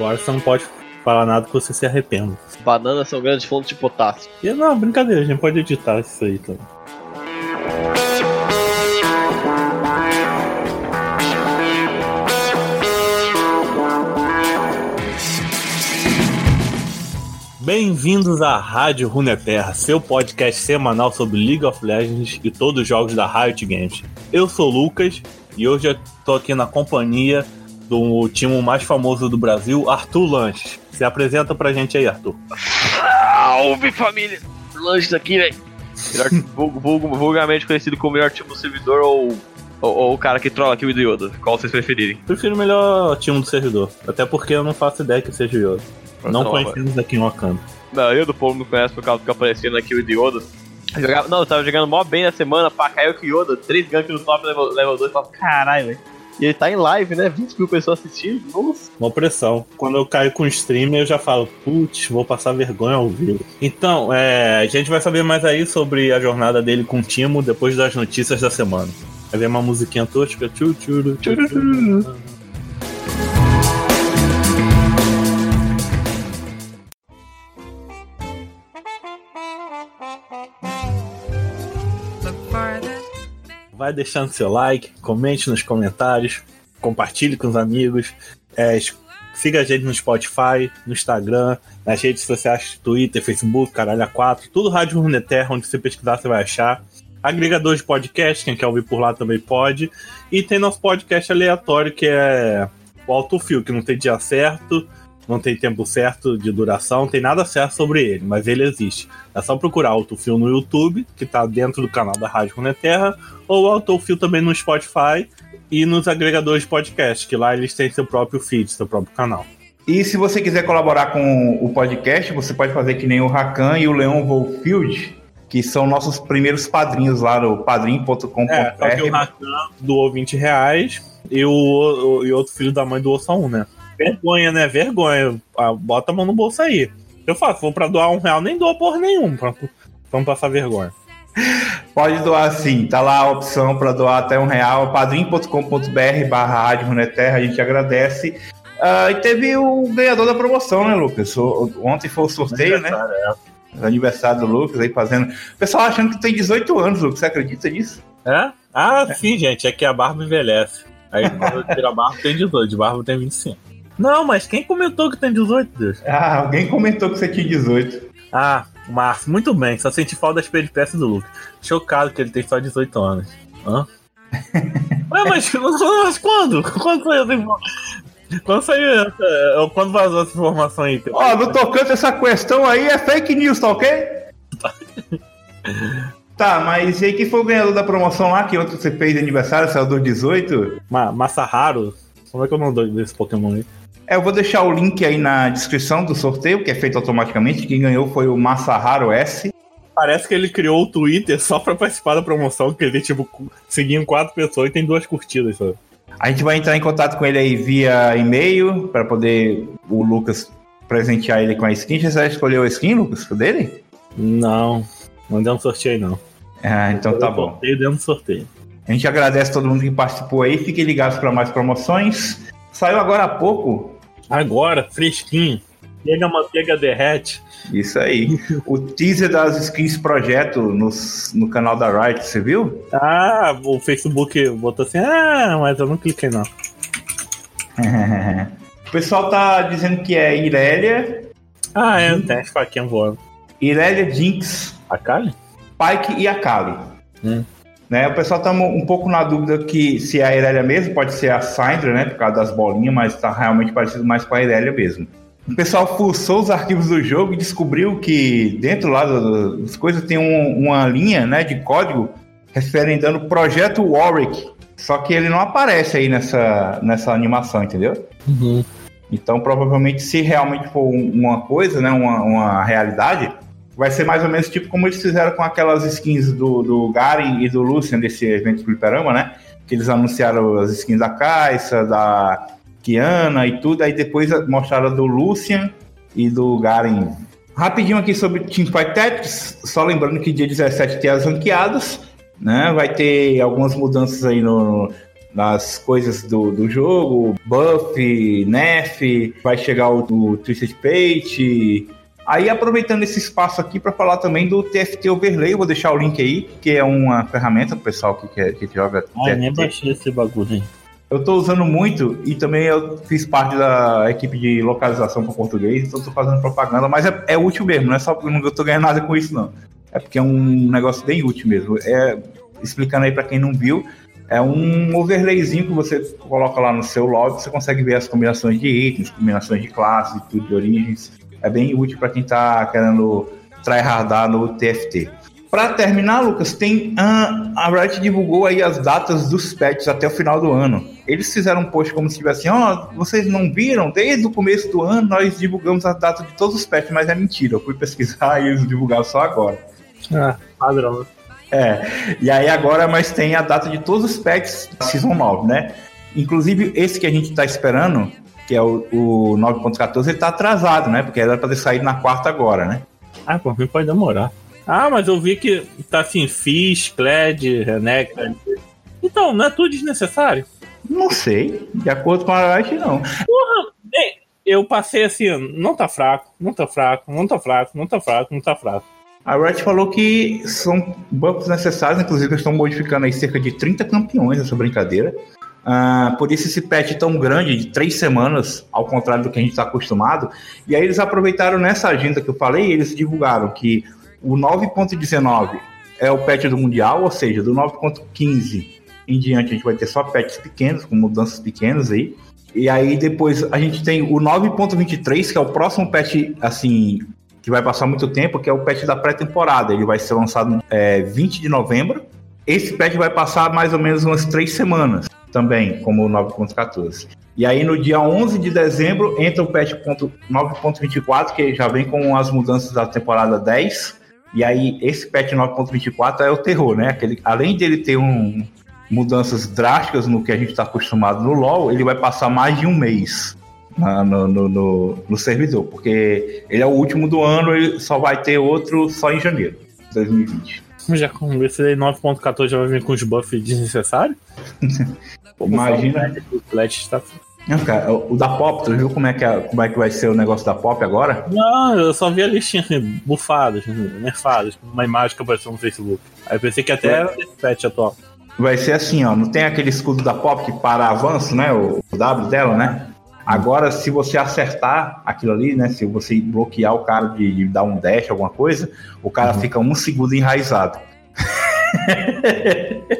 Agora você não pode falar nada que você se arrependa. Bananas são grandes fontes de potássio. E não, brincadeira, a gente pode editar isso aí também. Bem-vindos à Rádio Runeterra, seu podcast semanal sobre League of Legends e todos os jogos da Riot Games. Eu sou o Lucas e hoje eu tô aqui na companhia do time mais famoso do Brasil, Arthur Lanches. Se apresenta pra gente aí, Arthur. Salve família! Lanches aqui, velho. Vulgarmente conhecido como melhor time do servidor ou, ou, ou o cara que trola aqui o Yoda. Qual vocês preferirem? Prefiro o melhor time do servidor, até porque eu não faço ideia que seja o Yoda. Não conhecemos aqui em Wakanda. Não, eu do povo não conhece por causa do que aparecendo aqui o Yoda. Eu Jogava, não, eu tava jogando mó bem na semana, pá, caiu o Yoda, 3 ganks no top, level, level 2, falo, caralho, velho. E ele tá em live, né? 20 mil pessoas assistindo, nossa. Uma pressão. Quando eu caio com o streamer, eu já falo, putz, vou passar vergonha ao vivo. Então, é, a gente vai saber mais aí sobre a jornada dele com o Timo depois das notícias da semana. Vai ver uma musiquinha tosca. Tchu, tchuru, tchu, tchu. Vai deixando seu like, comente nos comentários, compartilhe com os amigos, é, siga a gente no Spotify, no Instagram, nas redes sociais, Twitter, Facebook, Caralho A4, tudo Rádio Runeterra, onde você pesquisar você vai achar. Agregador de podcast, quem quer ouvir por lá também pode. E tem nosso podcast aleatório, que é o Autofil, que não tem dia certo, não tem tempo certo de duração, não tem nada certo sobre ele, mas ele existe. É só procurar Autofil no YouTube, que tá dentro do canal da Rádio Runeterra, ou Autofil também no Spotify e nos agregadores de podcast, que lá eles têm seu próprio feed, seu próprio canal. E se você quiser colaborar com o podcast, você pode fazer que nem o Rakan e o Leon Wolfield, que são nossos primeiros padrinhos lá no padrim.com.br. É, só que o Rakan doou 20 reais e o, o- e outro filho da mãe doou só um, né? Vergonha, né? Vergonha. Ah, Bota a mão no bolso aí. Eu faço, se for pra doar um real, nem doa porra pra, pra não passar vergonha. Pode doar sim, tá lá a opção para doar até um real, padrim.com.br barra Rádio Runeterra, a gente agradece. Ah, e teve o ganhador da promoção, né, Lucas? O- Ontem foi o sorteio, né? O aniversário do Lucas aí fazendo. O pessoal achando que tem 18 anos, Lucas, você acredita nisso? É? Ah, sim, gente, é que a barba envelhece. Aí quando tira a barba tem 18, de barba tem 25. Não, mas quem comentou que tem 18, Deus? Ah, alguém comentou que você tinha 18. Ah, Márcio, muito bem, só senti falta das peripécias do Lucas. Chocado que ele tem só 18 anos. Hã? Ué, mas, mas quando? Quando saiu essa informação? Quando saiu essa. Quando vazou essa informação aí? Ó, no tocante essa questão aí é fake news, tá ok? Tá, mas e aí quem foi o ganhador da promoção lá que ontem você fez de aniversário, saiu dos 18? Ma Masaharu? Como é que é o nome desse Pokémon aí? É, eu vou deixar o link aí na descrição do sorteio, que é feito automaticamente. Quem ganhou foi o Masaharu S. Parece que ele criou o Twitter só pra participar da promoção, que ele, tipo, seguiam quatro pessoas e tem duas curtidas, sabe? A gente vai entrar em contato com ele aí via e-mail para poder o Lucas presentear ele com a skin. Você já escolheu a skin, Lucas, dele? Não, não deu um sorteio aí, não. Ah, então tá bom. Sorteio dentro do sorteio. A gente agradece todo mundo que participou aí. Fiquem ligados para mais promoções. Saiu agora há pouco. Agora, fresquinho. Chega a manteiga derrete. Isso aí. o teaser das skins projeto no, no canal da Riot, você viu? Ah, o Facebook botou assim, ah, mas eu não cliquei não. o pessoal tá dizendo que é Irelia, Ah, é, tem as faquinhas voando. Irelia Jinx, A Kali? Pike e Akali. Hum. Né, o pessoal tá um pouco na dúvida que se é a Irelia mesmo, pode ser a Syndra, né? Por causa das bolinhas, mas tá realmente parecido mais com a Irelia mesmo. O pessoal fuçou os arquivos do jogo e descobriu que dentro lá das coisas tem um- uma linha né, de código referendando o projeto Warwick. Só que ele não aparece aí nessa, nessa animação, entendeu? Uhum. Então, provavelmente, se realmente for um- uma coisa, né, uma, uma realidade, vai ser mais ou menos tipo como eles fizeram com aquelas skins do, do Garen e do Lucian desse evento do Fliperama, né? Que eles anunciaram as skins da Caixa, da Kiana e tudo, aí depois mostraram do Lucian e do Garen. Rapidinho aqui sobre Teamfight Tactics, só lembrando que dia 17 tem as ranqueadas, né? Vai ter algumas mudanças aí no, nas coisas do, do jogo, buff, nerf, vai chegar o, o Twisted Fate. Aí aproveitando esse espaço aqui para falar também do TFT Overlay, vou deixar o link aí, que é uma ferramenta pro pessoal que, quer, que joga Ah, nem baixei esse bagulho, hein? Eu tô usando muito e também eu fiz parte da equipe de localização para português, então tô fazendo propaganda, mas é, é útil mesmo, não é só porque eu não tô ganhando nada com isso, não. É porque é um negócio bem útil mesmo. É, explicando aí para quem não viu, é um overlayzinho que você coloca lá no seu log, você consegue ver as combinações de itens, combinações de classes tudo de origens. É bem útil para quem está querendo tryhardar no TFT. Para terminar, Lucas, tem a, a Riot divulgou aí as datas dos patches até o final do ano. Eles fizeram um post como se tivesse assim, ó, oh, vocês não viram? Desde o começo do ano nós divulgamos a data de todos os patches, mas é mentira. Eu fui pesquisar e eles divulgaram só agora. Ah, padrão. É, e aí agora, mas tem a data de todos os packs da Season 9, né? Inclusive, esse que a gente tá esperando, que é o, o 9.14, ele tá atrasado, né? Porque era pra ter saído na quarta agora, né? Ah, por mim pode demorar. Ah, mas eu vi que tá assim, Fish, Kled, Renekton. Então, não é tudo desnecessário? Não sei. De acordo com a Riot, não. Porra, bem, eu passei assim, não tá fraco, não tá fraco, não tá fraco, não tá fraco, não tá fraco. A Riot falou que são buffs necessários, inclusive eles estão modificando aí cerca de 30 campeões nessa brincadeira. Uh, por isso esse patch tão grande, de três semanas, ao contrário do que a gente está acostumado. E aí eles aproveitaram nessa agenda que eu falei, eles divulgaram que o 9.19 é o patch do Mundial, ou seja, do 9.15 em diante a gente vai ter só patches pequenos, com mudanças pequenas aí. E aí depois a gente tem o 9.23, que é o próximo patch, assim, que vai passar muito tempo, que é o patch da pré-temporada. Ele vai ser lançado é, 20 de novembro. Esse patch vai passar mais ou menos umas três semanas também, como o 9.14. E aí no dia 11 de dezembro entra o patch 9.24, que já vem com as mudanças da temporada 10. E aí esse patch 9.24 é o terror, né? Aquele, além dele ter um, mudanças drásticas no que a gente está acostumado no LoL, ele vai passar mais de um mês no, no, no, no, servidor, porque ele é o último do ano, ele só vai ter outro só em janeiro de 2020. Já com esse 9.14 já vai vir com os buffs desnecessários? Imagina. O Flash está não, cara, o da Pop, tu viu como é, que é, como é que vai ser o negócio da Pop agora? Não, eu só vi a listinha assim, bufadas, nerfadas, uma imagem que apareceu no Facebook. Aí eu pensei que até era esse patch atual. Vai ser assim, ó, não tem aquele escudo da Pop que para avanço, né, o W dela, né? Agora, se você acertar aquilo ali, né? Se você bloquear o cara de, de dar um dash, alguma coisa, o cara uhum. fica um segundo enraizado.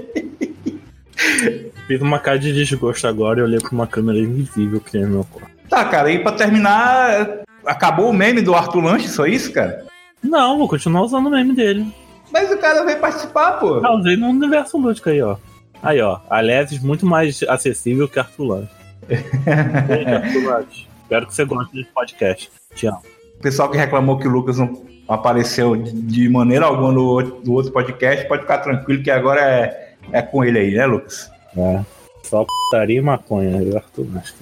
Fiz uma cara de desgosto agora e olhei pra uma câmera invisível que tem no meu corpo. Tá, cara, e pra terminar, acabou o meme do Arthur Lanche, só isso, cara? Não, vou continuar usando o meme dele. Mas o cara veio participar, pô. Ah, usei no universo lúdico aí, ó. Aí, ó. Aliás, muito mais acessível que Arthur Lanche. Espero que você goste desse podcast. Amo. O pessoal que reclamou que o Lucas não apareceu de maneira alguma no, no outro podcast, pode ficar tranquilo que agora é, é com ele aí, né, Lucas? É. Só putaria e maconha, eu Arthur Lanche.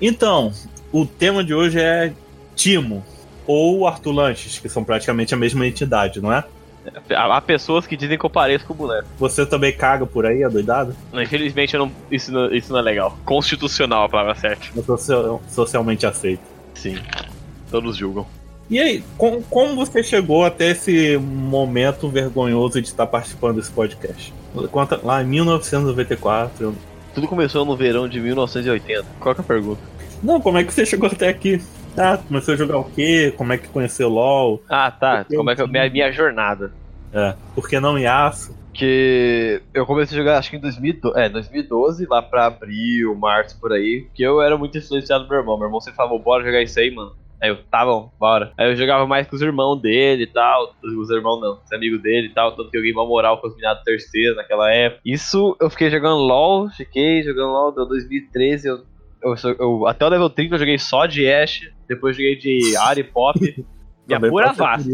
Então, o tema de hoje é Timo ou Arthur Lanches, que são praticamente a mesma entidade, não é? Há pessoas que dizem que eu pareço com o boneco. Você também caga por aí, adoidado? Infelizmente, não, isso, não, isso não é legal. Constitucional a palavra certa. Social, socialmente aceito. Sim. Todos julgam. E aí, com, como você chegou até esse momento vergonhoso de estar participando desse podcast? Conta lá em 1994. Eu... Tudo começou no verão de 1980. Qual é a pergunta? Não, como é que você chegou até aqui? Ah, começou a jogar o quê? Como é que conheceu LOL? Ah, tá. Como é que minha, minha jornada. É. Por que não Yasuo? Que eu comecei a jogar acho que em 2012, é, 2012, lá pra abril, março, por aí. Que eu era muito influenciado do meu irmão. Meu irmão sempre falava, bora jogar isso aí, mano. Aí eu, tá bom, bora. Aí eu jogava mais com os irmãos dele e tal. Os irmãos não, os amigos dele e tal. Tanto que eu ganhei uma moral com os minados terceiros naquela época. Isso eu fiquei jogando LOL, fiquei jogando LOL, deu 2013. Eu, eu, eu, até o level 30 eu joguei só de Ashe. Depois joguei de Ari Pop. Minha pura vasta.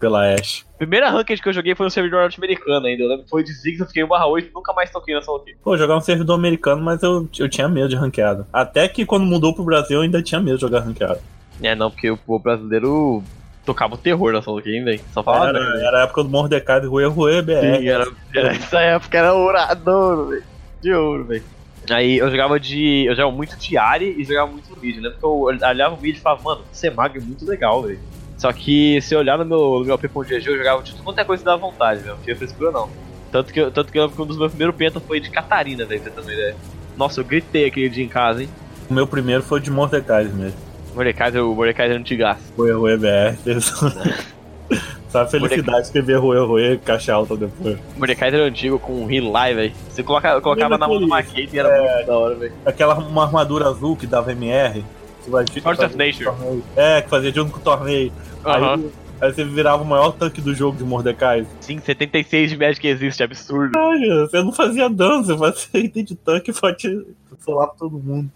pela Ashe. Primeira ranked que eu joguei foi no servidor norte-americano ainda. Eu lembro que foi de Ziggs, eu fiquei 1/8 nunca mais toquei nessa rotina. Pô, jogar um servidor americano, mas eu, eu tinha medo de ranqueado. Até que quando mudou pro Brasil eu ainda tinha medo de jogar ranqueado. É, não, porque o povo brasileiro tocava o terror Solo Game, velho. Só falava Era, merda. era a época do Mordecai do Rue Rue BR. Sim, era, era, essa época era ourador, velho. De ouro, velho. Aí eu jogava de. Eu jogava muito de Ari e jogava muito mid, né? Porque eu olhava o mid e falava, mano, ser mago é muito legal, velho. Só que se eu olhar no meu, no meu AP.GG, eu jogava de tudo quanto é coisa que dava vontade, velho. Não tinha frescura não. Tanto que, eu- tanto que eu lembro que um dos meus primeiros pentas foi de Catarina, velho, pra você ter uma ideia. Nossa, eu gritei aquele dia em casa, hein? O meu primeiro foi de Mordecai mesmo. Mordecai, o Mordecai era antigaço. Rue Rue BR. Só a felicidade de escrever Rue Rue caixa alta depois. Mordecai era antigo com um heal lá, velho. Você coloca, colocava na mão do Maquete e era muito da hora, velho. Aquela uma armadura azul que dava MR. Force of Nature. É, que fazia junto com o torneio. Aham. Aí, aí você virava o maior tanque do jogo de Mordecai. Sim, 76 de Magic existe, absurdo. Ai, você não fazia dano, você fazia item de tanque e solar pra todo mundo.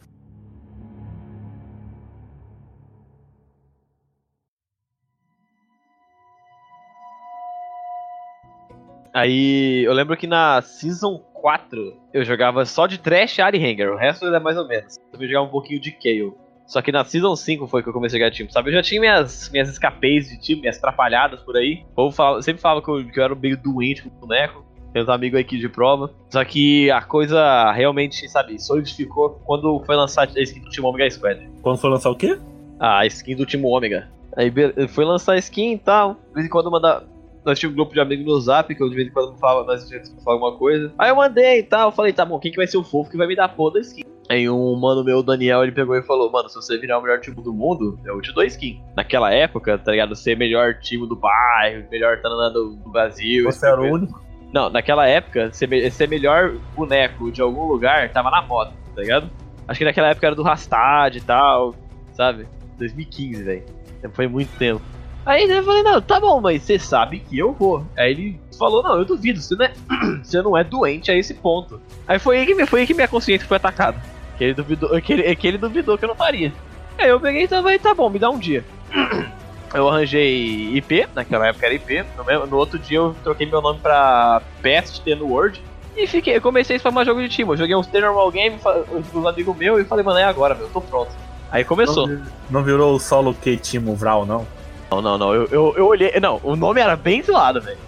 Aí eu lembro que na Season 4 eu jogava só de Trash, Ari e Hanger, o resto era mais ou menos. Eu jogava um pouquinho de Kayle. Só que na Season 5 foi que eu comecei a jogar time, sabe? Eu já tinha minhas, minhas escapês de time, minhas atrapalhadas por aí. O povo falava- sempre falava que eu, que eu era meio doente com o boneco. Tem uns amigos aqui de prova. Só que a coisa realmente, sabe, solidificou quando foi lançar a skin do Team Omega Squad. Quando for lançar o quê? Ah, a skin do Team Ômega. Aí foi lançar a skin e tal. De vez em quando mandar. Nós tínhamos um grupo de amigos no zap, que eu de vez em quando falava, nós falar alguma coisa. Aí eu mandei e tal. Falei, tá bom, quem que vai ser o fofo que vai me dar porra da skin? Aí um mano meu, o Daniel, ele pegou e falou: Mano, se você virar o melhor time do mundo, eu te dou skin. Naquela época, tá ligado? Ser melhor time do bairro, melhor tanana do, Brasil. Você era o único? Não, naquela época, ser, ser melhor boneco de algum lugar tava na moda, tá ligado? Acho que naquela época era do Rastad e tal, sabe? 2015, velho. Foi muito tempo. Aí eu falei, não, tá bom, mas você sabe que eu vou. Aí ele falou, não, eu duvido, você não é, você não é doente a esse ponto. Aí foi aí que, foi aí que minha consciência foi atacada. Que ele duvidou que ele, que ele duvidou que eu não faria. Aí eu peguei e falei, tá bom, me dá um dia. Eu arranjei IP, naquela época era IP. No, mesmo- no outro dia eu troquei meu nome pra Best The no World. E fiquei, eu comecei a spamar jogo de time. Eu joguei uns normal game com os amigos meus e falei, mano, é agora, meu, eu tô pronto. Aí começou. Não, não virou o solo Q Timo Vral, não? Não, não, não. Eu, eu, eu olhei. Não, o nome era bem zoado, velho.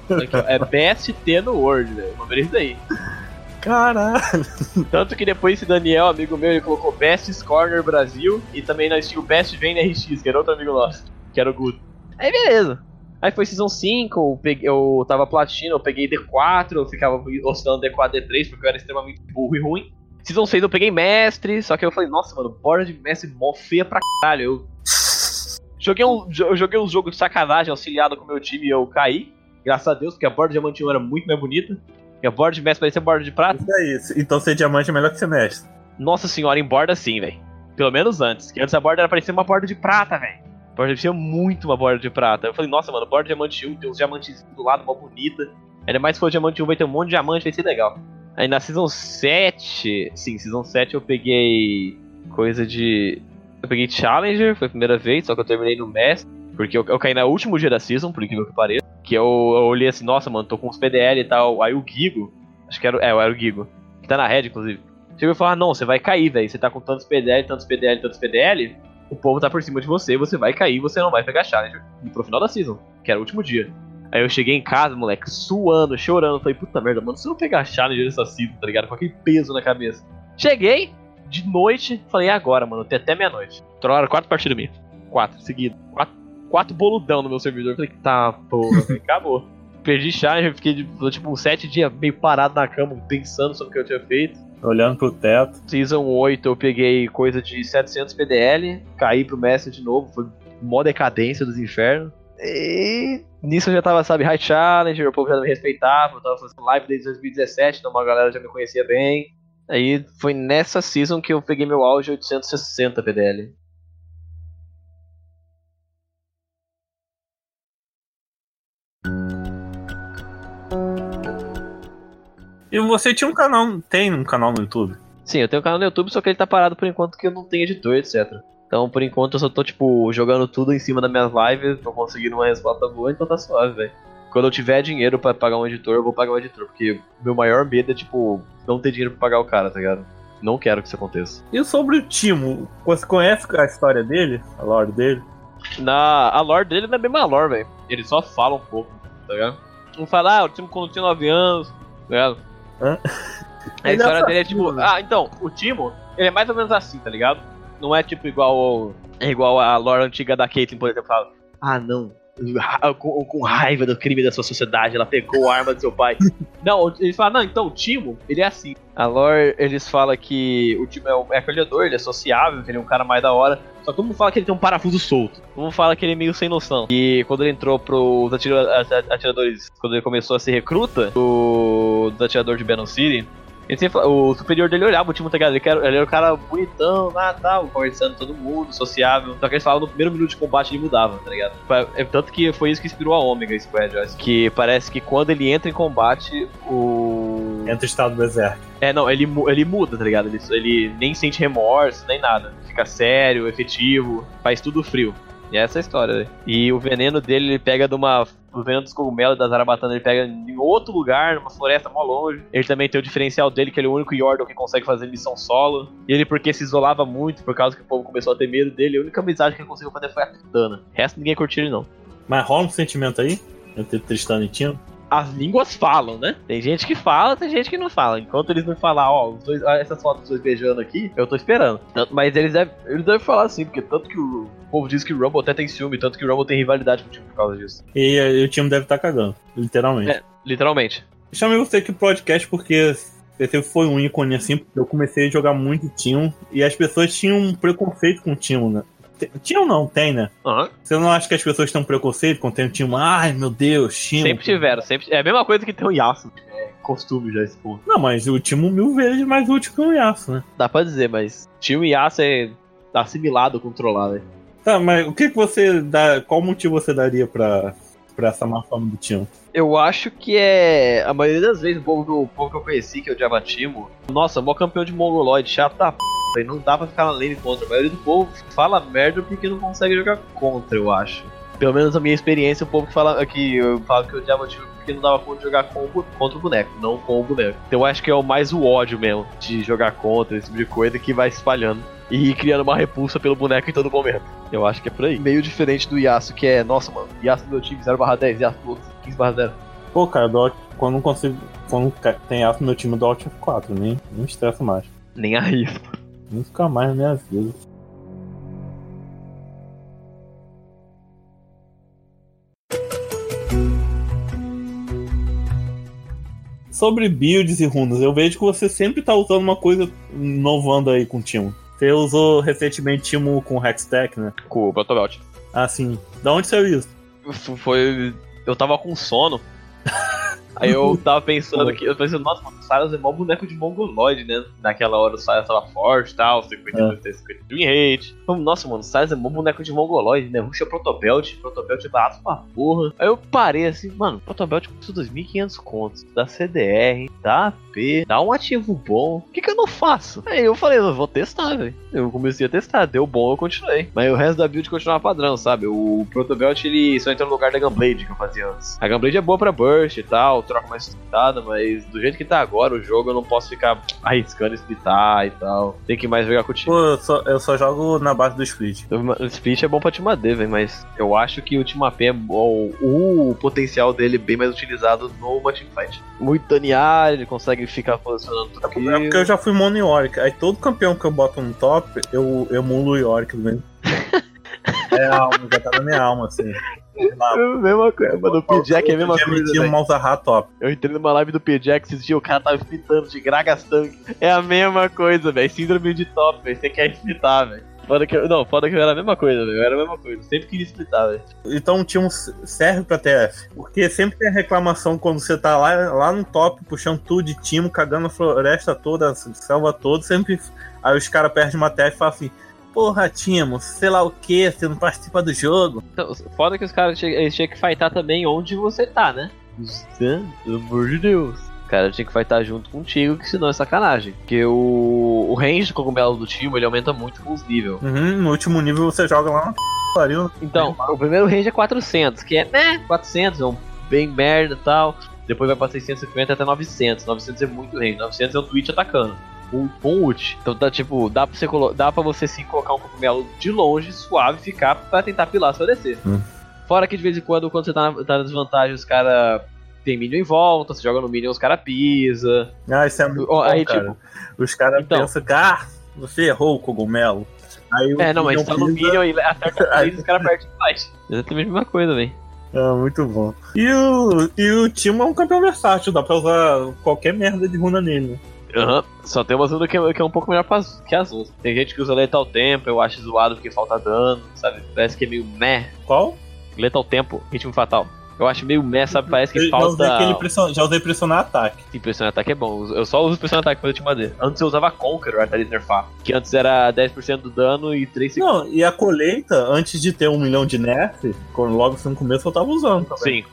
É Best T no World, velho. Vamos ver isso daí. Caralho. Tanto que depois esse Daniel, amigo meu, ele colocou Best Corner Brasil e também nós tínhamos o Best Vayne RX, que era outro amigo nosso, que era o Guto. Aí beleza. Aí foi Season 5, eu, peguei, eu tava platina, eu peguei D4, eu ficava oscilando D4, D3, porque eu era extremamente burro e ruim. Season 6 eu peguei Mestre, só que eu falei, nossa, mano, borda de Mestre mó feia pra caralho. Eu joguei um, eu joguei um jogo de sacanagem auxiliado com o meu time e eu caí. Graças a Deus, porque a borda de diamante 1 era muito mais bonita. E a borda de mestre parecia borda de prata. Isso é isso. Então ser diamante é melhor que ser mestre. Nossa senhora, em borda sim, velho. Pelo menos antes. Que antes a borda era parecia uma borda de prata, velho. A borda parecia muito uma borda de prata. Eu falei, nossa, mano, borda de diamante 1, tem uns diamantes do lado, mó bonita. Ainda mais se for diamante 1, vai ter um monte de diamante, vai ser legal. Aí na Season 7, sim, Season 7 eu peguei coisa de... Eu peguei Challenger, foi a primeira vez, só que eu terminei no Mestre. Porque eu, eu caí no último dia da Season, por incrível que pareça. Que eu, eu olhei assim, nossa, mano, tô com uns PDL e tal. Aí o Gigo, acho que era, é, era o Gigo, que tá na Red, inclusive. Chegou e falou: ah, não, você vai cair, velho. Você tá com tantos PDL, tantos PDL, tantos PDL. O povo tá por cima de você, você vai cair, você não vai pegar Challenger. E pro final da season, que era o último dia. Aí eu cheguei em casa, moleque, suando, chorando. Falei, puta merda, mano, se eu não pegar Challenger nessa season, tá ligado? Com aquele peso na cabeça. Cheguei, de noite, falei, agora, mano, tem até meia-noite. Trocaram quatro partidas minhas. Quatro, seguidas. Quatro, quatro boludão no meu servidor. Falei, tá, porra, acabou. Perdi Challenger, fiquei tipo uns sete dias meio parado na cama, pensando sobre o que eu tinha feito. Olhando pro teto. Season 8 eu peguei coisa de 700 PDL, caí pro Mestre de novo, foi mó decadência dos infernos. E nisso eu já tava, sabe, High Challenger, o povo já me respeitava, eu tava fazendo live desde 2017, então uma galera já me conhecia bem. Aí foi nessa season que eu peguei meu auge 860 PDL. E você tinha um canal, tem um canal no YouTube? Sim, eu tenho um canal no YouTube, só que ele tá parado por enquanto que eu não tenho editor, etc. Então, por enquanto, eu só tô, tipo, jogando tudo em cima das minhas lives, tô conseguindo uma resposta boa, então tá suave, velho. Quando eu tiver dinheiro pra pagar um editor, eu vou pagar um editor, porque meu maior medo é, tipo, não ter dinheiro pra pagar o cara, tá ligado? Não quero que isso aconteça. E sobre o Timo, você conhece a história dele? A lore dele? Na, a lore dele não é bem uma lore, velho. Ele só fala um pouco, tá ligado? Não fala, ah, o Timo quando tinha 9 anos, tá ligado? Hã? A história dele é tipo. Ah, então, o Timo, ele é mais ou menos assim, tá ligado? Não é tipo igual ao- é igual a lore antiga da Caitlyn, por exemplo, fala. Ah, não. Com, com raiva do crime da sua sociedade, ela pegou a arma do seu pai. não, eles falam, não, então o Timo, ele é assim. A lore, eles falam que o Timo é, o- é acolhedor, ele é sociável, ele é um cara mais da hora. Só que todo mundo fala que ele tem um parafuso solto. Todo mundo fala que ele é meio sem noção. E quando ele entrou pros atira- at- atiradores, quando ele começou a ser recruta do, do atirador de Venom City, ele sempre, fala- o superior dele olhava o Timo, tá ligado? Ele, era- ele era um cara bonitão, lá tal, conversando com todo mundo, sociável. Só que eles falavam no primeiro minuto de combate ele mudava, tá ligado? É, tanto que foi isso que inspirou a Omega Squad, eu acho. Que parece que quando ele entra em combate, o. Entra o estado do exército. É, não, ele, ele muda, tá ligado? Ele, ele nem sente remorso, nem nada. Fica sério, efetivo, faz tudo frio. E essa é a história, velho. E o veneno dele, ele pega de uma. O veneno dos cogumelos da Zarabatana, ele pega em outro lugar, numa floresta mó longe. Ele também tem o diferencial dele, que ele é o único Yordle que consegue fazer missão solo. E ele, porque se isolava muito, por causa que o povo começou a ter medo dele, a única amizade que ele conseguiu fazer foi a Titana. O resto ninguém curtiu ele, não. Mas rola um sentimento aí? Entre Tristão e Timo? As línguas falam, né? Tem gente que fala, tem gente que não fala. Enquanto eles não falar, ó, os dois, olha essas fotos dos dois beijando aqui, eu tô esperando. Tanto- mas eles devem, eles devem falar assim, porque tanto que o, o povo diz que o Rumble até tem ciúme, tanto que o Rumble tem rivalidade com o time por causa disso. E, aí o time deve estar cagando, literalmente. É. Literalmente. Chamei você aqui pro podcast porque você foi um ícone assim, porque eu comecei a jogar muito Timo e as pessoas tinham um preconceito com o Timo, né? T- Tinham não, tem, né? Aham. Você não acha que as pessoas têm um preconceito quando tem um Timo? Ai, meu Deus, Timo. Sempre tiveram, sempre. É a mesma coisa que tem o Yasuo. É costume já esse ponto. Não, mas o Timo mil vezes mais útil que o Yasuo, né? Dá pra dizer, mas time e Yasuo é assimilado, controlado. né? Tá, mas o que, que você dá. Qual motivo você daria pra, pra essa má fama do Timo? Eu acho que é. A maioria das vezes, o povo, do, o povo que eu conheci, que é o Diamatimo, nossa, mó campeão de mongoloide, chato da p. e Não dá pra ficar na lane contra. A maioria do povo fala merda porque não consegue jogar contra, eu acho. Pelo menos a minha experiência, o povo que fala que eu falo que eu Diamatimo porque não dava conta de jogar com o bu- contra o boneco, não com o boneco. Então eu acho que é o mais o ódio mesmo de jogar contra, esse tipo de coisa que vai espalhando. E criando uma repulsa pelo boneco em todo momento. Eu acho que é por aí. Meio diferente do Yasuo, que é, nossa, mano, Yasuo do meu time 0/10, Yasuo do outro 15/0. Pô, cara, do quando não consigo. Quando tem Yasuo no meu time do Alt F4, nem, nem estressa mais. Nem arrisco. Nunca mais na minha vida. Sobre builds e runas, eu vejo que você sempre tá usando uma coisa inovando aí com o Timo. Você usou recentemente Timo com Hextech, né? Com o Protobelt. Ah, sim. Da onde saiu isso? Foi. Eu tava com sono. Aí eu tava pensando aqui, eu pensei, nossa, mano, o Silas é mó boneco de mongoloide, né? Naquela hora o Silas tava forte e tal, 52, 50 de win rate. Nossa, mano, o Silas é mó boneco de mongoloide, né? Ruxa Protobelt, Protobelt é barato pra porra. Aí eu parei assim, mano, Protobelt custa 2.500 contos, dá CDR, dá AP, dá um ativo bom. O que que eu não faço? Aí eu falei, eu vou testar, velho. Eu comecei a testar, deu bom, eu continuei. Mas o resto da build continuava padrão, sabe? O Protobelt ele só entrou no lugar da Gunblade que eu fazia antes. A Gunblade é boa pra burst e tal, troca mais sustentada, mas do jeito que tá agora o jogo eu não posso ficar arriscando splitar e tal. Tem que mais jogar com o time. Pô, eu só, eu só jogo na base do split. O split é bom pra Team AD, velho, mas eu acho que o Team AP é bom, o potencial dele é bem mais utilizado no Teamfight. Muito danear, ele consegue ficar posicionando tudo É porque eu já fui mono Yorick. Aí todo campeão que eu boto no top, eu eu emulo o Yorick mesmo. É a alma, já tá na minha alma, assim. É a mesma coisa, mano, o P-Jack é a mesma Eu coisa, um. Malzahar top. Eu entrei numa live do P-Jack esses dias, o cara tava splitando de Gragas Tank. É a mesma coisa, velho. Síndrome de top, velho. Você quer splitar, velho. Foda que eu, não, foda que eu era a mesma coisa, velho. Era a mesma coisa. Sempre queria splitar, velho. Então o time serve pra TF. Porque sempre tem a reclamação quando você tá lá, lá no top, puxando tudo de time, cagando a floresta toda, a selva toda, sempre. Aí os caras perdem uma TF e falam assim. Porra, Timo, sei lá o que, você não participa do jogo. Então, foda que os caras tinham eles tinham que fightar também onde você tá, né? Pelo amor de Deus. O cara tinha que fightar junto contigo, que senão é sacanagem. Porque o, o range do cogumelo do time, ele aumenta muito com os níveis. Uhum, no último nível você joga lá na p... pariu. Então, o primeiro range é 400, que é, né, 400, é um bem merda e tal. Depois vai pra 650 até 900. 900 é muito range. 900 é o Twitch atacando. Um, um ult. Então dá tipo, dá pra você, dá pra você sim colocar um cogumelo de longe, suave, ficar pra tentar pilar seu ADC. Hum. Fora que de vez em quando, quando você tá na, tá na desvantagem, os caras tem minion em volta, você joga no minion, os caras pisa. Ah, isso é muito bom, aí, cara. Os caras Então. pensam que, ah, você errou o cogumelo. Aí o É, não, mas tá no minion e acerta o Aí- e os caras perdem mais. Exatamente a mesma coisa, velho. Ah, muito bom. E o, e o Timo é um campeão versátil, dá pra usar qualquer merda de runa nele. Aham. Só tem umas runas que, é- que é um pouco melhor pra, que as outras. Tem gente que usa Lethal Tempo, eu acho zoado porque falta dano, sabe? Parece que é meio meh. Qual? Lethal Tempo, ritmo fatal. Eu acho meio meh, sabe? Parece que Eu já usei, falta. já usei pressionar ataque. Sim, pressionar ataque é bom. Eu só uso pressionar ataque eu te AD. Antes eu usava Conqueror, Artalite Nerfar. Que antes era 10% do dano e 3 segundos. Não, e a colheita, antes de ter um milhão de nerf, logo assim no começo eu tava usando também. Sim.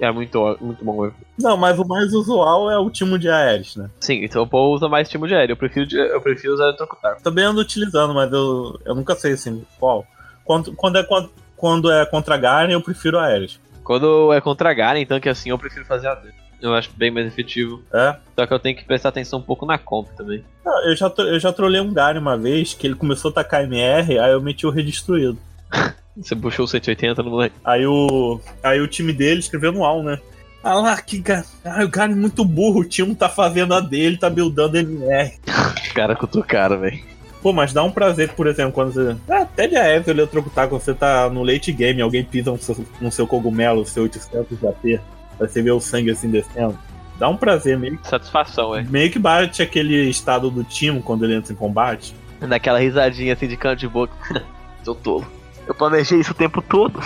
É muito, muito bom. Não, mas o mais usual é o Timo de Aeres, né? Sim, então o povo usa mais time de aéreo. Eu prefiro, de- eu prefiro usar Eletrocutar. Também ando utilizando, mas eu, eu nunca sei assim qual. Quando, quando, é, quando, quando é contra Garen, eu prefiro Aeres. Quando é contra Garen, tanque assim, eu prefiro fazer AD. Eu acho bem mais efetivo. É? Só que eu tenho que prestar atenção um pouco na comp também. Não, eu, já, eu já trolei um Garen uma vez, que ele começou a tacar MR, aí eu meti o redistruído. Você puxou o 180 no moleque. Aí o, aí o time dele escreveu no AL, né? Ah lá, que ga... ah, o Garen é muito burro, o time tá fazendo a dele, tá buildando MR. Os caras cutucaram, velho. Pô, mas dá um prazer, por exemplo, quando você. Ah, até de Aévio eletrocutar, quando você tá no late game, alguém pisa no seu, no seu cogumelo, seu 800 de AP, aí você vê o sangue assim descendo. Dá um prazer, meio, Satisfação, é. meio que bate aquele estado do time quando ele entra em combate. Daquela risadinha assim de canto de boca. Tô tolo. Eu planejei isso o tempo todo.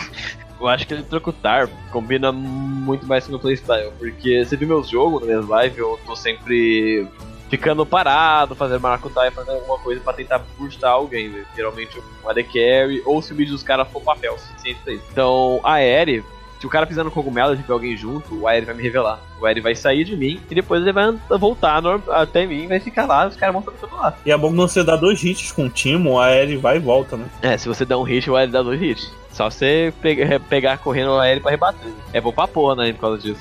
Eu acho que eletrocutar combina muito mais com o playstyle. Porque você viu meus jogos nas minhas lives, eu tô sempre ficando parado, fazendo maracutaia, fazendo alguma coisa pra tentar burstar alguém, velho. Geralmente um AD Carry, ou se o vídeo dos caras for papel suficiente pra isso. Então, a Aerie, se o cara pisar no cogumelo e tiver alguém junto, o Aerie vai me revelar. O Aerie vai sair de mim e depois ele vai voltar no- até mim, vai ficar lá, os caras vão ficar do outro lado. E é bom que você dá dois hits com o Timo, a Aérea vai e volta, né? É, se você der um hit, o Aéreo dá dois hits. Só você pegar, correndo o Aéreo pra rebater. É bom pra porra, né, por causa disso.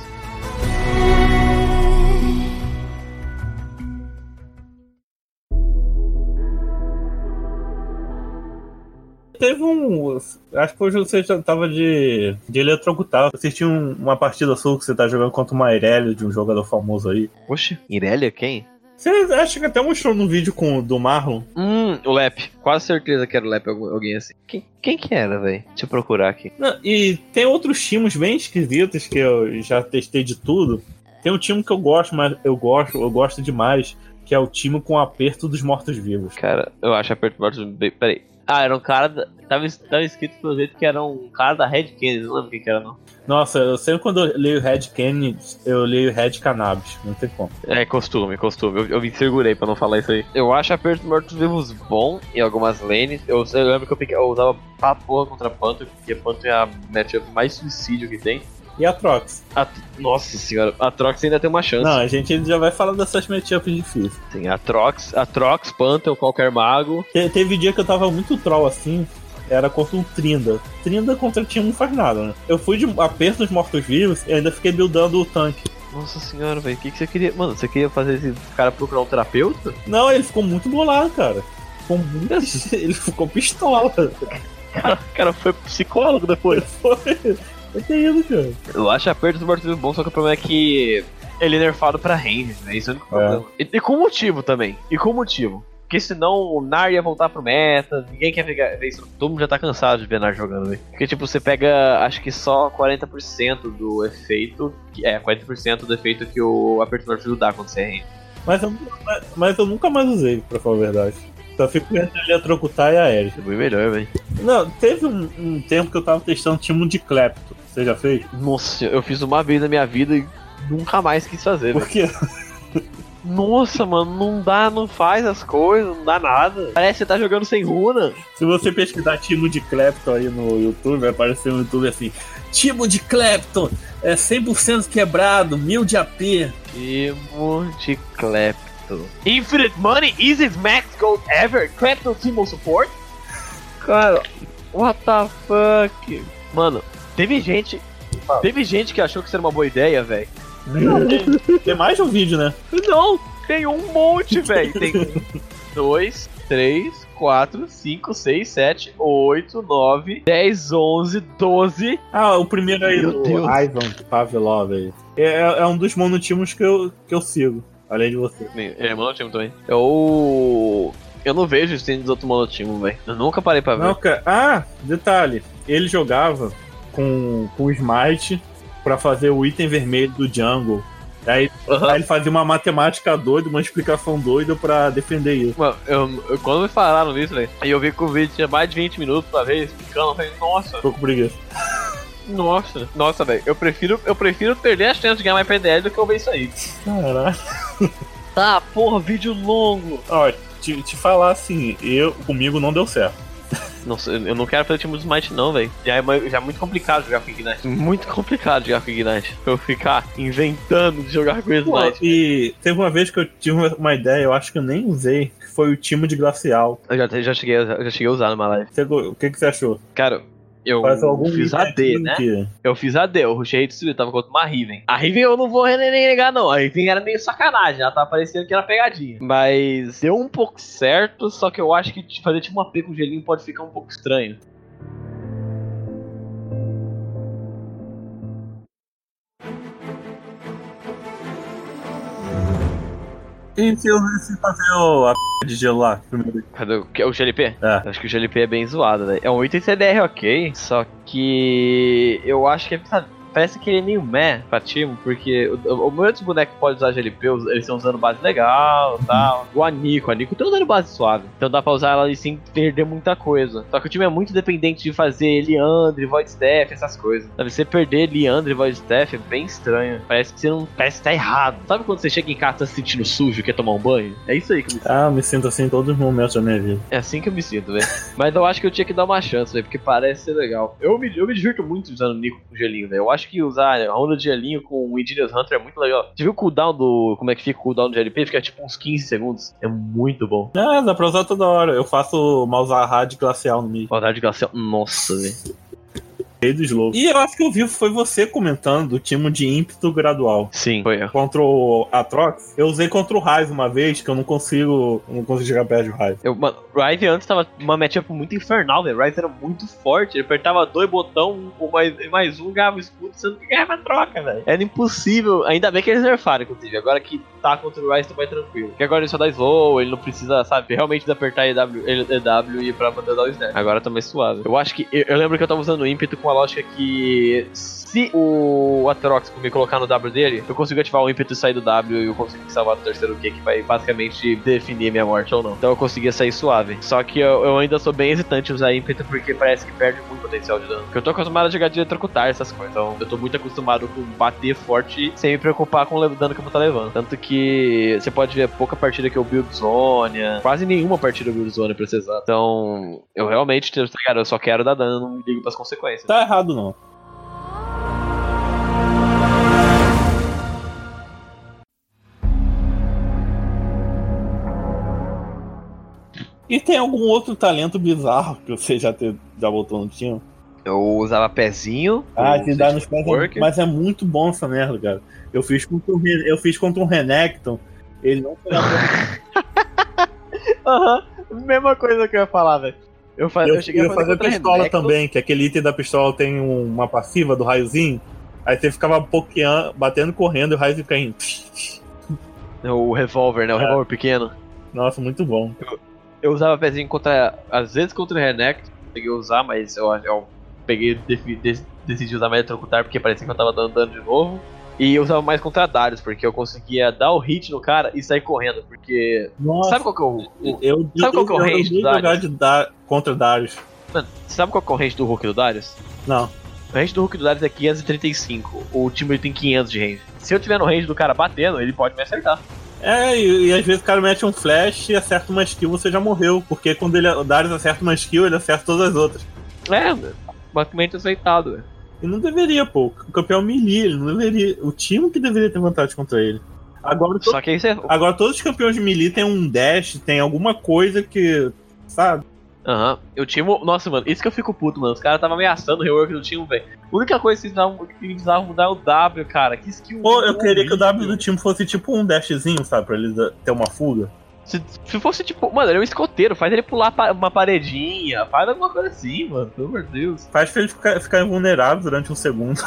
Teve um. Acho que hoje você já tava de, de eletrocutar. Assisti um- uma partida sua que você tá jogando contra uma Irelia de um jogador famoso aí. Oxe, Irelia, quem? Você acha que até mostrou no vídeo com o do Marlon? Hum, o Lep. Quase certeza que era o Lep, alguém assim. Quem, quem que era, velho? Deixa eu procurar aqui. Não, e tem outros timos bem esquisitos que eu já testei de tudo. Tem um time que eu gosto, mas eu gosto, eu gosto demais, que é o time com aperto dos mortos-vivos. Cara, eu acho aperto morto bem. Peraí. Ah, era um cara. Da... Tava, tava escrito pelo jeito que era um cara da Red Kennedy, não lembro quem que era, não. Nossa, eu sempre quando eu leio Red Kennedy, eu leio Red Cannabis, não tem como. É costume, costume. Eu, eu me segurei pra não falar isso aí. Eu acho aperto mortos-vivos bom em algumas lanes. Eu, eu lembro que eu, peguei- eu usava pra porra contra Panto, porque Panto é a matchup mais suicídio que tem. E a Trox? A- nossa senhora, a Trox ainda tem uma chance. Não, a gente já vai falar dessas matchups difíceis. Tem a Trox, a Trox, Pantheon, qualquer mago. Te- teve dia que eu tava muito troll assim, era contra um Trinda. Trinda contra time não faz nada, né? Eu fui de aperto dos mortos-vivos e ainda fiquei buildando o tanque. Nossa senhora, velho, o que, que você queria. Mano, você queria fazer esse cara procurar um terapeuta? Não, ele ficou muito bolado, cara. Ficou muito... ele ficou pistola. Cara, o cara foi psicólogo depois. Foi. Foi que isso, cara. Eu acho aperto dos mortos bom, só que o problema é que ele é nerfado pra range, né? Isso é o único É. problema. E, e com motivo também. E com motivo. Porque senão o Nar ia voltar pro meta, ninguém quer pegar, ver isso. Todo mundo já tá cansado de ver Nar jogando, velho. Porque, tipo, você pega, acho que só 40% do efeito. que- É, 40% do efeito que o aperto morto dá quando você é range. Mas eu, mas eu nunca mais usei, pra falar a verdade. Só fico entre Eletrocutar e a Ares. É bem melhor, velho. Não, teve um, um tempo que eu tava testando time de Klepto. Você já fez? Nossa, eu fiz uma vez na minha vida e nunca mais quis fazer. Por quê? Nossa, mano, não dá, não faz as coisas, não dá nada. Parece que você tá jogando sem runa. Se você pesquisar Timo de Klepto aí no YouTube, vai aparecer no YouTube assim: Timo de Klepto é 100% quebrado, 1000 de AP. Timo de Klepto. Infinite Money, easiest max gold ever. Klepto Timo Support? Cara, what the fuck? Mano, teve gente. Teve gente que achou que isso era uma boa ideia, velho. Tem mais de um vídeo, né? Não, Tem um monte, velho. Tem um, dois, três, quatro, cinco, seis, sete, oito, nove, dez, onze, doze. Ah, o primeiro aí, Meu o Deus. Ivan Pavlov aí. É, é um dos monotimos que eu, que eu sigo, além de você. É monotimo também. Eu. Eu não vejo os dos outros monotimo, velho. Eu nunca parei pra ver. Não, cara. Ah, detalhe. Ele jogava com, com o Smite pra fazer o item vermelho do jungle. Aí, Aham. aí ele fazia uma matemática doida, uma explicação doida pra defender isso. Mano, eu, eu- quando me falaram nisso, velho, aí eu vi que o vídeo tinha mais de 20 minutos pra ver explicando, eu falei, nossa, Tô com preguiça. Nossa, nossa, velho, eu prefiro, eu prefiro perder a chance de ganhar mais PDL do que eu ver isso aí. Caralho. Tá, porra, vídeo longo. Ó, te, te falar assim, eu, comigo não deu certo. Nossa, eu não quero fazer time do Smite não, velho. Já, é já é muito complicado jogar com Ignite. Muito complicado jogar com Ignite. Pra eu ficar inventando de jogar com Pô, Ignite. e teve uma vez que eu tive uma- ideia, eu acho que eu nem usei, que foi o time de glacial. Eu já, já, cheguei, a- já cheguei a usar numa live. Você o que, que você achou? Cara, eu Faz algum fiz AD, né? que- Eu fiz AD, eu rushei destruído, tava contra uma Riven. A Riven eu não vou nem negar, não. A Riven era meio sacanagem, ela tava parecendo que era pegadinha. Mas deu um pouco certo, só que eu acho que fazer tipo uma P com gelinho pode ficar um pouco estranho. Se eu se fazer o, a p de gelo lá primeiro? Cadê o, que é o GLP? É. Acho que o GLP é bem zoado, velho. É um item CDR ok, só que eu acho que é, sabe, parece que ele é meio meh pra time, porque o, o, o maioria dos bonecos que pode usar GLP, eles estão usando base legal e tal. O Anico, o Anico tá usando base suave. Então dá pra usar ela ali sem perder muita coisa. Só que o time é muito dependente de fazer Leandre, Void Staff, essas coisas. Sabe, você perder Leandre Void Staff é bem estranho. Parece que você não. Parece que tá errado. Sabe quando você chega em casa tá se sentindo sujo e quer tomar um banho? É isso aí que eu me Ah, eu me sinto assim em todos os momentos da minha vida. é assim que eu me sinto, velho. Mas eu acho que eu tinha que dar uma chance, velho, porque parece ser legal. Eu me, eu me divirto muito usando o Nico com gelinho, velho. Eu acho que usar a onda de gelinho com o Indigenous Hunter é muito legal. Você viu o cooldown do. Como é que fica o cooldown do GLP? Fica tipo uns 15 segundos. É muito bom. Ah, dá pra usar toda hora. Eu faço Malzahar de glacial no meio. Saudade de glacial. Nossa, velho. Rei do slow. E eu acho que eu vi foi você comentando o time de ímpeto gradual. Sim, foi eu. Contra o Atrox, eu usei contra o Raiz uma vez, que eu não consigo. Não consigo chegar perto do Raiz. Eu, mano, o Ryze antes tava uma matchup muito infernal, velho. O Ryze era muito forte. Ele apertava dois botão, um mais, mais um, ganhava escudo, sendo que ganhava troca, velho. Era impossível. Ainda bem que eles nerfaram, inclusive. Agora que tá contra o Ryze, tá mais tranquilo. Porque agora ele só dá slow, ele não precisa, sabe, realmente de apertar EW, EW e pra poder dar o snap. Agora tá mais suave. Eu acho que. Eu, eu lembro que eu tava usando o ímpeto com a lógica que. Se o Atrox me colocar no W dele, eu consigo ativar o ímpeto e sair do W e eu consigo salvar do terceiro Q, que vai basicamente definir minha morte ou não. Então eu conseguia sair suave. Só que eu, eu ainda sou bem hesitante em usar ímpeto porque parece que perde muito potencial de dano. Porque eu tô acostumado a jogar de eletrocutar essas coisas. Então eu tô muito acostumado com bater forte sem me preocupar com o dano que eu vou estar levando. Tanto que você pode ver pouca partida que eu build Zônia, quase nenhuma partida build Zônia pra exato. Então eu realmente, tá ligado? Eu só quero dar dano, não ligo pras consequências. Tá errado, não. E tem algum outro talento bizarro que você já, te, já botou no time? Eu usava pezinho. Ah, te dá nos pés. Worker. Mas é muito bom essa merda, cara. Eu fiz contra um, eu fiz contra um Renekton. Ele não pegava. Aham, mesma coisa que eu ia falar, velho. Eu, fa Eu, eu cheguei eu a fazer pistola Renekton. também, que aquele item da pistola tem um- uma passiva do raiozinho. Aí você ficava pokeando, batendo, correndo e o raio fica indo. O revólver, né? O É. revólver pequeno. Nossa, muito bom. Eu usava pezinho contra. Às vezes contra o Renekton, peguei a usar, mas eu, eu peguei defi- de- decidi usar mais eletrocutar porque parecia que eu tava dando dano de novo. E eu usava mais contra Darius, porque eu conseguia dar o hit no cara e sair correndo. Porque. Nossa, Sabe qual que é o. o- eu, Sabe qual que é o eu, eu, range eu do Darius? de da, contra Darius. Mano, sabe qual que é o range do Hulk do Darius? Não. O range do Hulk do Darius é 535. O time tem 500 de range. Se eu tiver no range do cara batendo, ele pode me acertar. É, e, e às vezes o cara mete um flash e acerta uma skill, você já morreu. Porque quando ele, o Darius acerta uma skill, ele acerta todas as outras. É, basicamente aceitado, velho. E não deveria, pô. O campeão melee, ele não deveria. O time que deveria ter vantagem contra ele. Agora, Só que você. agora todos os campeões de melee tem um dash, tem alguma coisa que. Sabe? Aham. Eu tinha. Nossa, mano, isso que eu fico puto, mano. Os caras estavam ameaçando o rework do time, velho. A única coisa que eles precisavam, mudar é o W, cara. Que skill. Pô, eu queria que o W do time fosse tipo um dashzinho, sabe? Pra ele ter uma fuga. Se, se fosse tipo. Mano, ele é um escoteiro. Faz ele pular uma paredinha. Faz alguma coisa assim, mano. Pelo amor de Deus. Faz pra ele ficar, ficar invulnerável durante um segundo.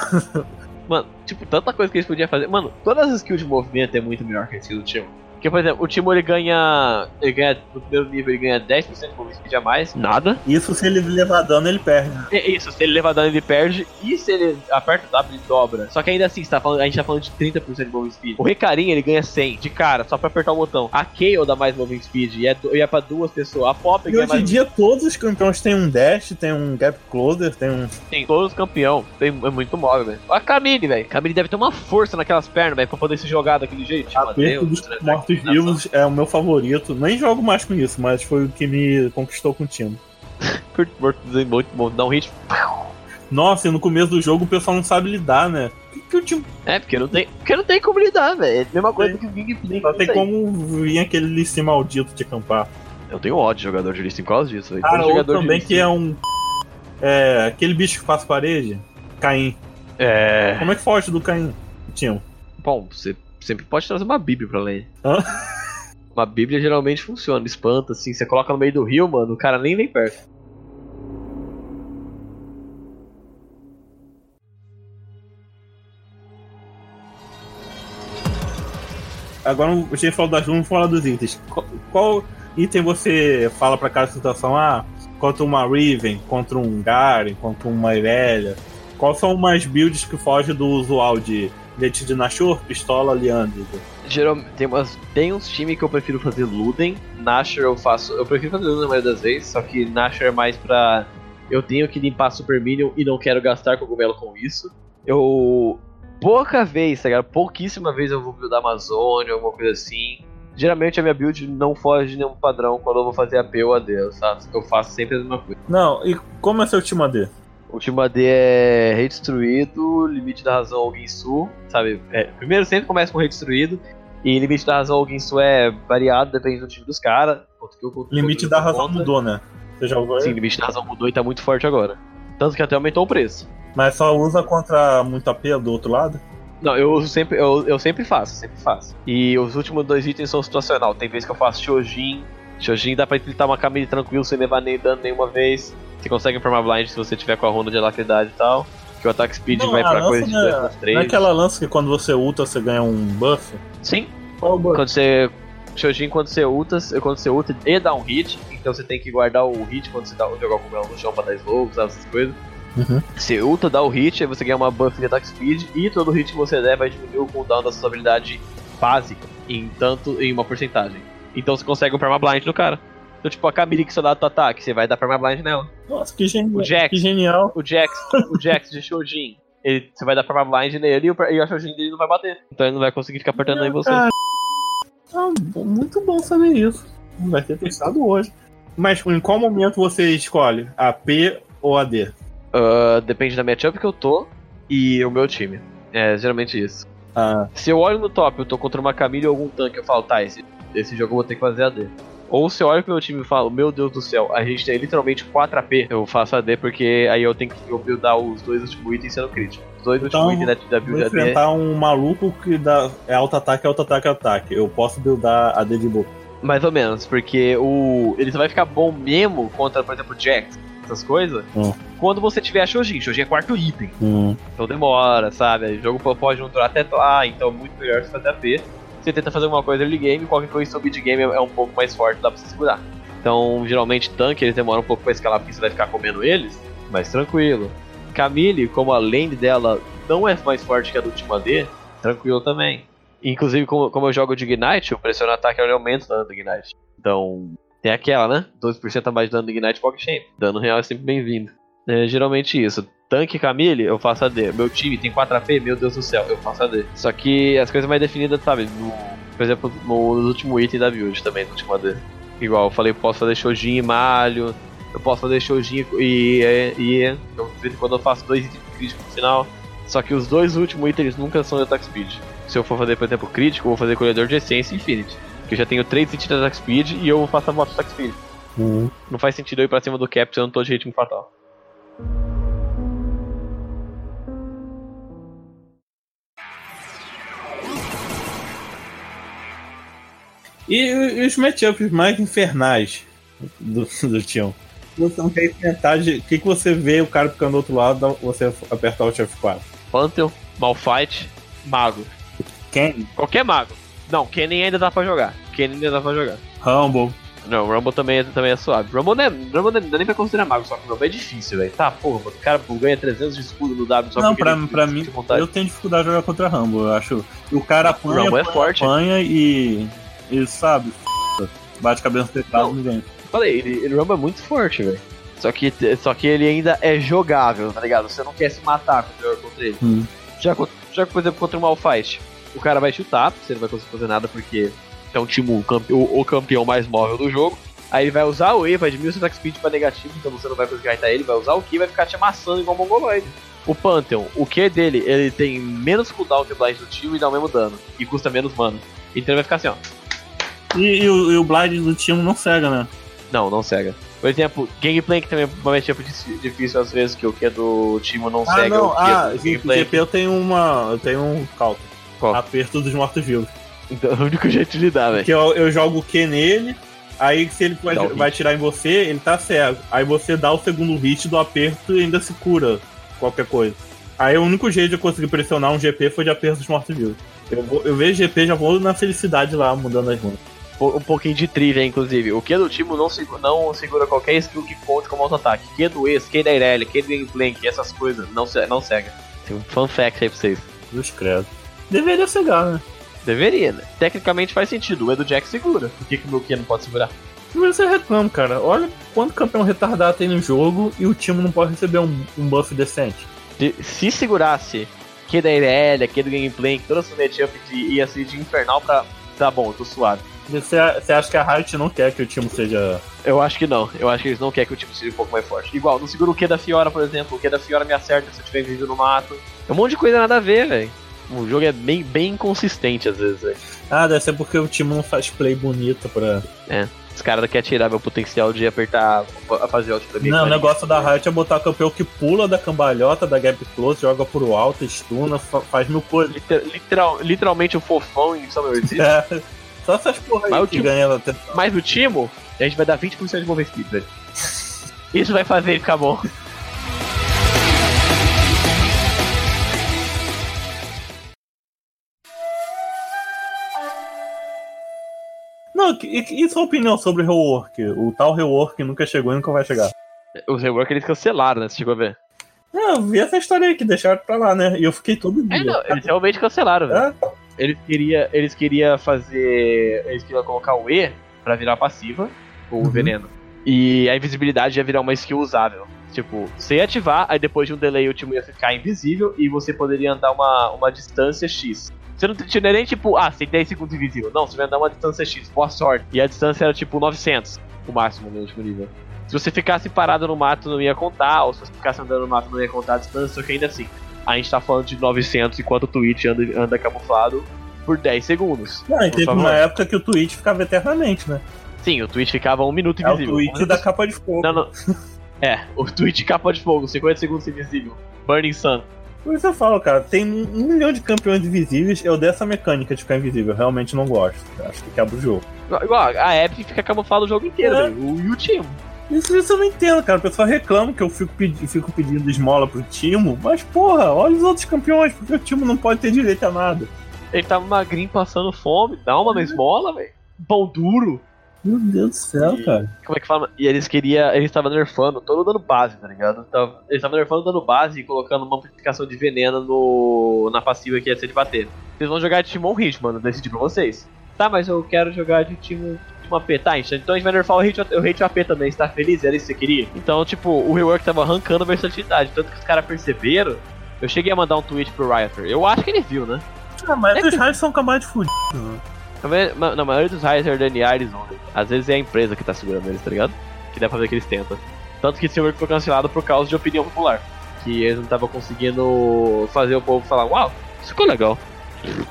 Mano, tipo, tanta coisa que eles podiam fazer. Mano, todas as skills de movimento é muito melhor que a skill do time. Porque, por exemplo, o Timo ele ganha. Ele ganha. No primeiro nível ele ganha 10% de movimento speed a mais. Nada. Isso se ele levar dano, ele perde. É isso, se ele levar dano ele perde. E se ele aperta o W ele dobra. Só que ainda assim, tá falando, a gente tá falando de 30% de movement speed. O Recarim ele ganha 100 de cara, só pra apertar o botão. A Kayle dá mais movement speed e é, e é pra duas pessoas. A Pop E ganha hoje mais. em dia todos os campeões têm um dash, tem um gap closer, tem um. Tem todos os campeão. Tem, é muito móvel, velho. A Camille, velho. Camille deve ter uma força naquelas pernas, velho, pra poder se jogar daquele jeito. Aperto Deus, dos né, mortos-vivos é o meu favorito. Nem jogo mais com isso, mas foi o que me conquistou com o time. Curto morto, muito bom. Dá um hit. Nossa, e no começo do jogo o pessoal não sabe lidar, né? Que, o time É, porque não tem, porque não tem como lidar, velho. É a mesma coisa Tem. que o Gameplay. só tem como vir aquele Lissi maldito de acampar. Eu tenho ódio de jogador de lista em causa disso, velho. Todo outro também que é um. É. Aquele bicho que faz parede. Caim. É. Como é que foge do Caim? Tinha. Bom, você sempre pode trazer uma bíblia pra lane. Hã? Uma bíblia geralmente funciona, espanta, assim. Você coloca no meio do rio, mano, o cara nem vem perto. Agora gente falou das vamos falar dos itens. Qual, qual item você fala pra cada situação? Ah, contra uma Riven, contra um Garen, contra uma Irelia. Quais são umas builds que fogem do usual de Dente de Nashor, Pistola, Leandro? Geralmente, tem, umas, tem uns times que eu prefiro fazer Luden. Nasher eu faço. Eu prefiro fazer Luden na maioria das vezes, só que Nasher é mais pra. Eu tenho que limpar Super Minion e não quero gastar cogumelo com isso. Eu. Pouca vez, tá ligado? Pouquíssima vez eu vou buildar Amazônia, alguma coisa assim. Geralmente a minha build não foge de nenhum padrão quando eu vou fazer AP ou AD, sabe? Eu faço sempre a mesma coisa. Não, e como é seu time AD? O time AD é Rei Destruído, Limite da Razão ou Ginsu, sabe? É, primeiro sempre começa com Rei Destruído, e Limite da Razão ou Ginsu é variado, depende do time dos caras. Limite da razão mudou, né? Você já Sim? Limite da Razão mudou e tá muito forte agora. Tanto que até aumentou o preço. Mas só usa contra muito AP do outro lado? Não, eu uso sempre, eu, eu sempre faço, sempre faço. E os últimos dois itens são situacional. Tem vezes que eu faço Shojin. Shojin dá pra splitar uma Camille tranquilo sem levar nem dano nenhuma vez. Você consegue formar blind se você tiver com a runa de alacridade e tal. Que o attack speed Não, vai a pra coisa de não é- 2 plus 3. Não é aquela lança que quando você ulta você ganha um buff? Sim, Qual o buff? Quando você. Shojin, quando você ulta, quando você ulta e dá um hit, então você tem que guardar o hit quando você dá, jogar o cogumelo no chão pra dar slow, sabe, essas coisas. Uhum. Você ulta, dá o hit, aí você ganha uma buff de attack speed, e todo hit que você der vai diminuir o cooldown da sua habilidade básica, em tanto em uma porcentagem. Então você consegue um permablind no cara. Então, tipo, a Camille que dá teu ataque, você vai dar permablind nela. Nossa, que genial. O Jax. Que genial. O Jax, o Jax de Shojin, ele, você vai dar permablind nele e, o, e a Shojin dele não vai bater. Então ele não vai conseguir ficar apertando em você. Cara, ah, muito bom saber isso. Vai ter testado hoje. Mas em qual momento você escolhe? AP ou AD? Ah, depende da matchup que eu tô e o meu time. É geralmente isso. Ah, Se eu olho no top, eu tô contra uma Camille ou algum tanque, eu falo, tá, esse, esse jogo eu vou ter que fazer AD. Ou se eu olho pro meu time e falo, meu Deus do céu, a gente tem literalmente 4 AP, eu faço AD porque aí eu tenho que eu buildar os dois últimos itens sendo crítico. Os dois Então, últimos itens da, da vou build AD. enfrentar um maluco que dá é alto ataque, alto ataque, ataque. Eu posso buildar AD de boa. Mais ou menos, porque o. Ele só vai ficar bom mesmo contra, por exemplo, Jax, essas coisas, Hum. quando você tiver a Shojin. Shojin é quarto item. Hum. Então demora, sabe? O jogo pode não durar até lá, então é muito melhor você fazer AP. Você tenta fazer alguma coisa early game, qualquer coisa seu mid game é um pouco mais forte, dá pra você segurar. Então, geralmente, tanque eles demoram um pouco pra escalar porque você vai ficar comendo eles, mas tranquilo. Camille, como a lane dela não é mais forte que a do último AD, tranquilo também. Inclusive, como, como eu jogo de Ignite, o pressiono ataque ele aumenta o dano do Ignite. Então, tem aquela, né? 12% a mais de dano do Ignite PogChamp. Dano real é sempre bem-vindo. É geralmente isso. Tanque Camille, eu faço AD. Meu time tem 4 AP, meu Deus do céu, eu faço AD. Só que as coisas mais definidas, sabe? No, por exemplo, no último item da build também, no último AD. Igual, eu falei, posso fazer Shojin e Malho. Eu posso fazer Shojin e. e, e eu, quando eu faço dois itens críticos no final. Só que os dois últimos itens nunca são de attack speed. Se eu for fazer, por exemplo, crítico, eu vou fazer colhedor de essência e infinity. Que eu já tenho três itens de attack speed e eu faço a moto attack speed. Uhum. Não faz sentido eu ir pra cima do Cap se eu não tô de ritmo fatal. E, e os matchups mais infernais do, do time? Você não tem vantagem. O que, que você vê o cara ficando do outro lado, você aperta o Alt F4? Pantheon, Malfight, Mago. Quem? Qualquer mago. Não, Kennen ainda dá pra jogar. Kennen ainda dá pra jogar. Rumble. Não, Rumble também é, também é suave. Rumble não, é, Rumble não dá nem pra considerar mago, só que Rumble é difícil, velho. Tá, porra, o cara ganha 300 de escudo no W só não, porque pra, ele- pra ele mim, eu tenho dificuldade de jogar contra Rumble. Eu acho o cara apanha, Rumble é apanha, forte. apanha e. E sabe, f***, bate cabeça no teclado Não. e vem. Falei, ele, ele Rumble é muito forte, velho. Só que, só que ele ainda é jogável, tá ligado? Você não quer se matar contra, contra ele. Hum. Já, já, por exemplo, contra o Malfight, o cara vai chutar, você não vai conseguir fazer nada porque é um time o, campe- o- o campeão mais móvel do jogo. Aí ele vai usar o E, vai diminuir o attack speed pra negativo, então você não vai conseguir hitar ele, vai usar o Q e vai ficar te amassando igual um mongoloide. O Pantheon, o Q dele, ele tem menos cooldown que o Blind do time e dá o mesmo dano. E custa menos mana. Então ele vai ficar assim, ó. E, e o, e o Blind do time não cega, né? Não, não cega. Por exemplo, Gangplank também é tipo difícil às vezes, que o Q do time não Ah, cega. não. Ah, Gangplank. GP eu tenho uma. Eu tenho um cálculo. Qual? Aperto dos mortos-vivos. Então é o único jeito de lidar, velho. Porque eu, eu jogo o Q nele, aí se ele vai, hit. vai tirar em você, ele tá cego. Aí você dá o segundo hit do aperto e ainda se cura qualquer coisa. Aí o único jeito de eu conseguir pressionar um GP foi de aperto dos mortos-vivos. Eu, vou- eu vejo GP já vou na felicidade lá, mudando as runas. Um pouquinho de trivia, inclusive. O Q do Timo não, segu- não segura qualquer skill que conte como auto-ataque. Q do ex, Q da Irelia, Q do Gangplank, essas coisas, não, se- não cega. Tem um fun fact aí pra vocês. Dos credo. Deveria cegar, né? Deveria, né? Tecnicamente faz sentido. O E do Jack segura. Por que, que o meu Q não pode segurar? Primeiro você reclama, cara. Olha quanto campeão retardado tem no jogo e o time não pode receber um, um buff decente. Se, se segurasse Q da Irelia, Q do Gangplank, toda essa matchup de, ia ser de infernal pra. Tá bom, eu tô suave. Você, você acha que a Riot não quer que o time seja. Eu acho que não. Eu acho que eles não querem que o time seja um pouco mais forte. Igual, não segura o Q da Fiora, por exemplo. O Q da Fiora me acerta se eu tiver vídeo no mato. É um monte de coisa nada a ver, velho. O jogo é bem, bem inconsistente às vezes, velho. Ah, deve ser porque o time não faz play bonita pra. Os caras querem tirar meu potencial de apertar, a fazer alt pra mim. Não, o negócio da Riot é botar campeão que pula da cambalhota, da gap close, joga pro alto, stuna, fa- faz mil coisas. Liter- literal, literalmente o fofão em Summer Resist. É, só essas porra Mas aí o que time- ganha atenção. Mas no Timo, a gente vai dar 20% de move speed, velho. Isso vai fazer ele ficar bom. Não, e, e sua opinião sobre o rework? O tal rework nunca chegou e nunca vai chegar. Os rework eles cancelaram, né? Você chegou a ver? Ah, eu vi essa história aí que deixaram pra lá, né? E eu fiquei todo dia. É, não, eles realmente cancelaram, velho. É? Eles queriam eles queria fazer. Eles queriam colocar o E pra virar passiva, o Uhum. veneno. E a invisibilidade ia virar uma skill usável. Tipo, você ia ativar, aí depois de um delay o time ia ficar invisível e você poderia andar uma, uma distância X. Você não tinha nem tipo, ah, você tem 10 segundos invisível. Não, você vai andar uma distância X, boa sorte. E a distância era tipo 900, o máximo no último nível. Se você ficasse parado no mato não ia contar, ou se você ficasse andando no mato não ia contar a distância, só que ainda assim. A gente tá falando de 900 enquanto o Twitch anda, anda camuflado por 10 segundos. Não, e teve uma época que o Twitch ficava eternamente, né? Sim, o Twitch ficava um minuto É o invisível. Twitch da capa de fogo. Não, não. É, o Twitch capa de fogo, 50 segundos invisível. Burning Sun. Por isso eu falo, cara, tem um milhão de campeões invisíveis, eu dei essa mecânica de ficar invisível, eu realmente não gosto. Eu Acho que quebra o jogo. Igual- a Epic fica camuflado o jogo inteiro, É. velho. O, e o Timo. Isso, isso eu não entendo, cara. O pessoal reclama que eu fico, pedi- fico pedindo esmola pro Timo, mas porra, olha os outros campeões, porque o Timo não pode ter direito a nada. Ele tava magrinho passando fome, dá uma na esmola, velho. Pão duro. Meu Deus do céu, E- cara. Como é que fala? E eles queriam. Eles estavam nerfando todo o dano base, tá ligado? Eles estavam nerfando o dano base e colocando uma amplificação de veneno no, na passiva que ia ser de bater. Vocês vão jogar de Timon Hit, mano. Decidi pra vocês. Tá, mas eu quero jogar de Timo. Timo AP. Tá, então a gente vai nerfar o hit, o hit AP também. Você tá feliz? Era isso que você queria? Então, tipo, o rework tava arrancando a versatilidade. Tanto que os caras perceberam. Eu cheguei a mandar um tweet pro Rioter. Eu acho que ele viu, né? Ah, mas É os raios são camadas de fudidos. né? Na maioria- na maioria dos raios é DNA eles. Às vezes é a empresa que tá segurando eles, tá ligado? Que dá pra ver que eles tentam. Tanto que esse work foi cancelado por causa de opinião popular. Que eles não estavam conseguindo fazer o povo falar, uau, isso ficou legal.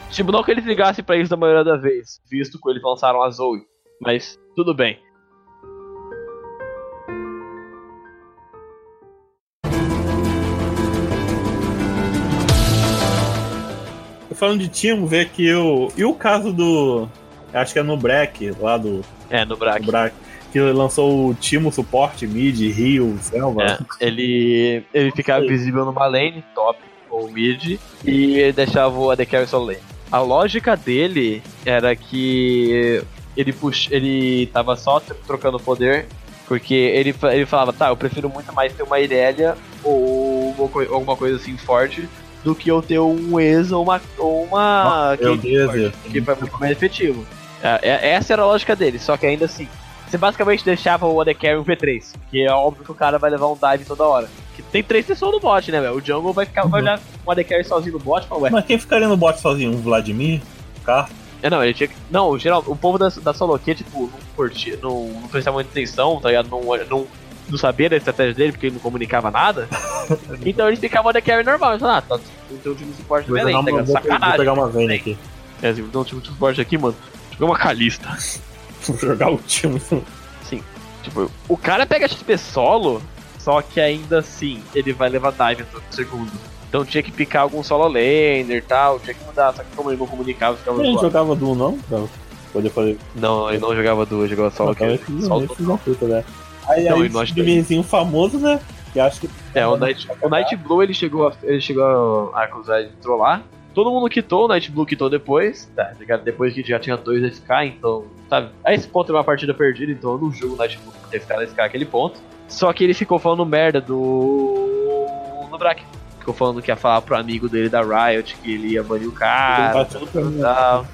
Tipo, não que eles ligassem pra isso da maioria da vez, visto que eles lançaram a Zoe mas tudo bem. Falando de Timo, vê que o. E o caso do. Acho que é no Breck, lá do. É, no Break que lançou o Timo Suporte, Mid, Rio, Selva. É, ele, ele ficava visível numa lane, top ou mid, e ele deixava o AD Carry só lane. A lógica dele era que ele, pux, ele tava só tr- trocando poder, porque ele, ele falava, tá, eu prefiro muito mais ter uma Irelia ou uma alguma coisa assim forte do que eu ter um Ex ou uma, ou uma Eu Caitlyn disse. forte, que foi muito mais efetivo. É, é- essa era a lógica dele, só que ainda assim, você basicamente deixava o AD Carry um V3, que é óbvio que o cara vai levar um dive toda hora. Que tem três pessoas no bot, né, velho? O Jungle vai ficar vai Uhum. olhar um AD sozinho no bot falar, ué. Mas quem ficaria no bot sozinho? Um Vladimir? Car? É, não, ele tinha que. Não, geral, o povo da, da solo queue, tipo, não curtia, não, não prestava muita atenção, tá ligado? Não, não, não sabia da estratégia dele porque ele não comunicava nada. então eles ficavam AD Carry normal. Falaram, ah, tá, não tem um time de suporte Vou, diferente, tá ligado? vou, vou Sacanagem. pegar uma Vayne aqui. É, assim, um time de suporte aqui, mano. Jogar uma Kalista. Vou jogar o Timo. Tipo, o cara pega XP solo, só que ainda assim ele vai levar dive todo segundo. Então tinha que picar algum solo laner e tal, tinha que mudar, só que como ele não comunicava, ficava Ele jogava duo, não? Pra poder fazer. Não, ele não jogava duas, jogava solo Não, que talvez solo né? Aí, Não, aí esse vizinho famoso, né? Que acho que. É, o Night, o Night Blue ele chegou a, ele chegou a acusar de trollar. Todo mundo quitou, o Night Blue quitou depois, tá ligado? Depois que já tinha dois SK, então, sabe? A esse ponto é uma partida perdida, então eu não jogo o Night Blue por ter ficado SK aquele ponto. Só que ele ficou falando merda do. no Brack. Ficou falando que ia falar pro amigo dele da Riot que ele ia banir o cara. Ele tá mim. tal.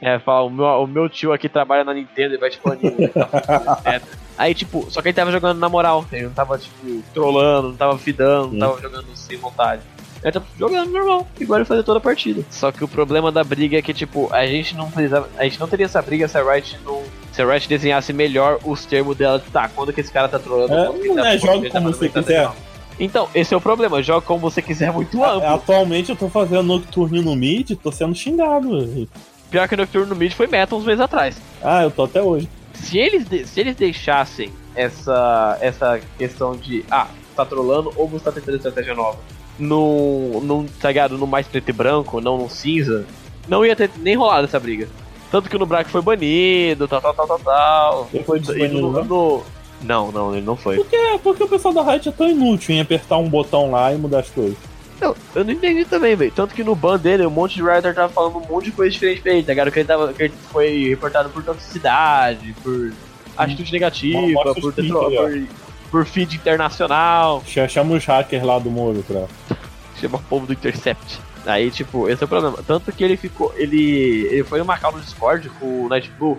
É, fala, o meu, o meu tio aqui trabalha na Nintendo e vai te banir. né? É. Aí, tipo, só que ele tava jogando na moral. Ele não tava, tipo, trollando, não tava fidando, não tava jogando sem vontade. Ele tava jogando normal, igual ele fazia toda a partida. Só que o problema da briga é que, tipo, a gente não precisava. A gente não teria essa briga se a Riot não. Se a Riot desenhasse melhor os termos dela, de, tá, quando que esse cara tá trollando? É, quando que ele tá- né, quando joga tá como fazendo você quiser. nova. Então, esse é o problema, joga como você quiser é muito amplo. Atualmente eu tô fazendo Nocturne no mid, tô sendo xingado. Pior que Nocturne no mid foi meta uns meses atrás. Ah, eu tô até hoje. se eles, se eles deixassem essa, essa questão de, ah, tá trolando ou você tá tentando estratégia nova, no, no, tá ligado, no mais preto e branco, não no cinza, não ia ter nem rolado essa briga. Tanto que o Nubrak foi banido, tal, tal, tal, tal, tal. Ele foi no, né? no- Não, não, ele não foi. É, porque o pessoal da Riot é tão inútil em apertar um botão lá e mudar as coisas. Não, eu não entendi também, velho. Tanto que no ban dele, um monte de writer tava falando um monte de coisa diferente pra ele, tá ligado? Que ele, tava, que ele foi reportado por toxicidade, por atitude negativa, Mostra os por, por, por feed internacional. Ch- Chama os hackers lá do Moro pra. chama o povo do Intercept. Aí, tipo, esse é o problema. Tanto que ele ficou. Ele. Ele foi numa call no Discord com o Night Blue.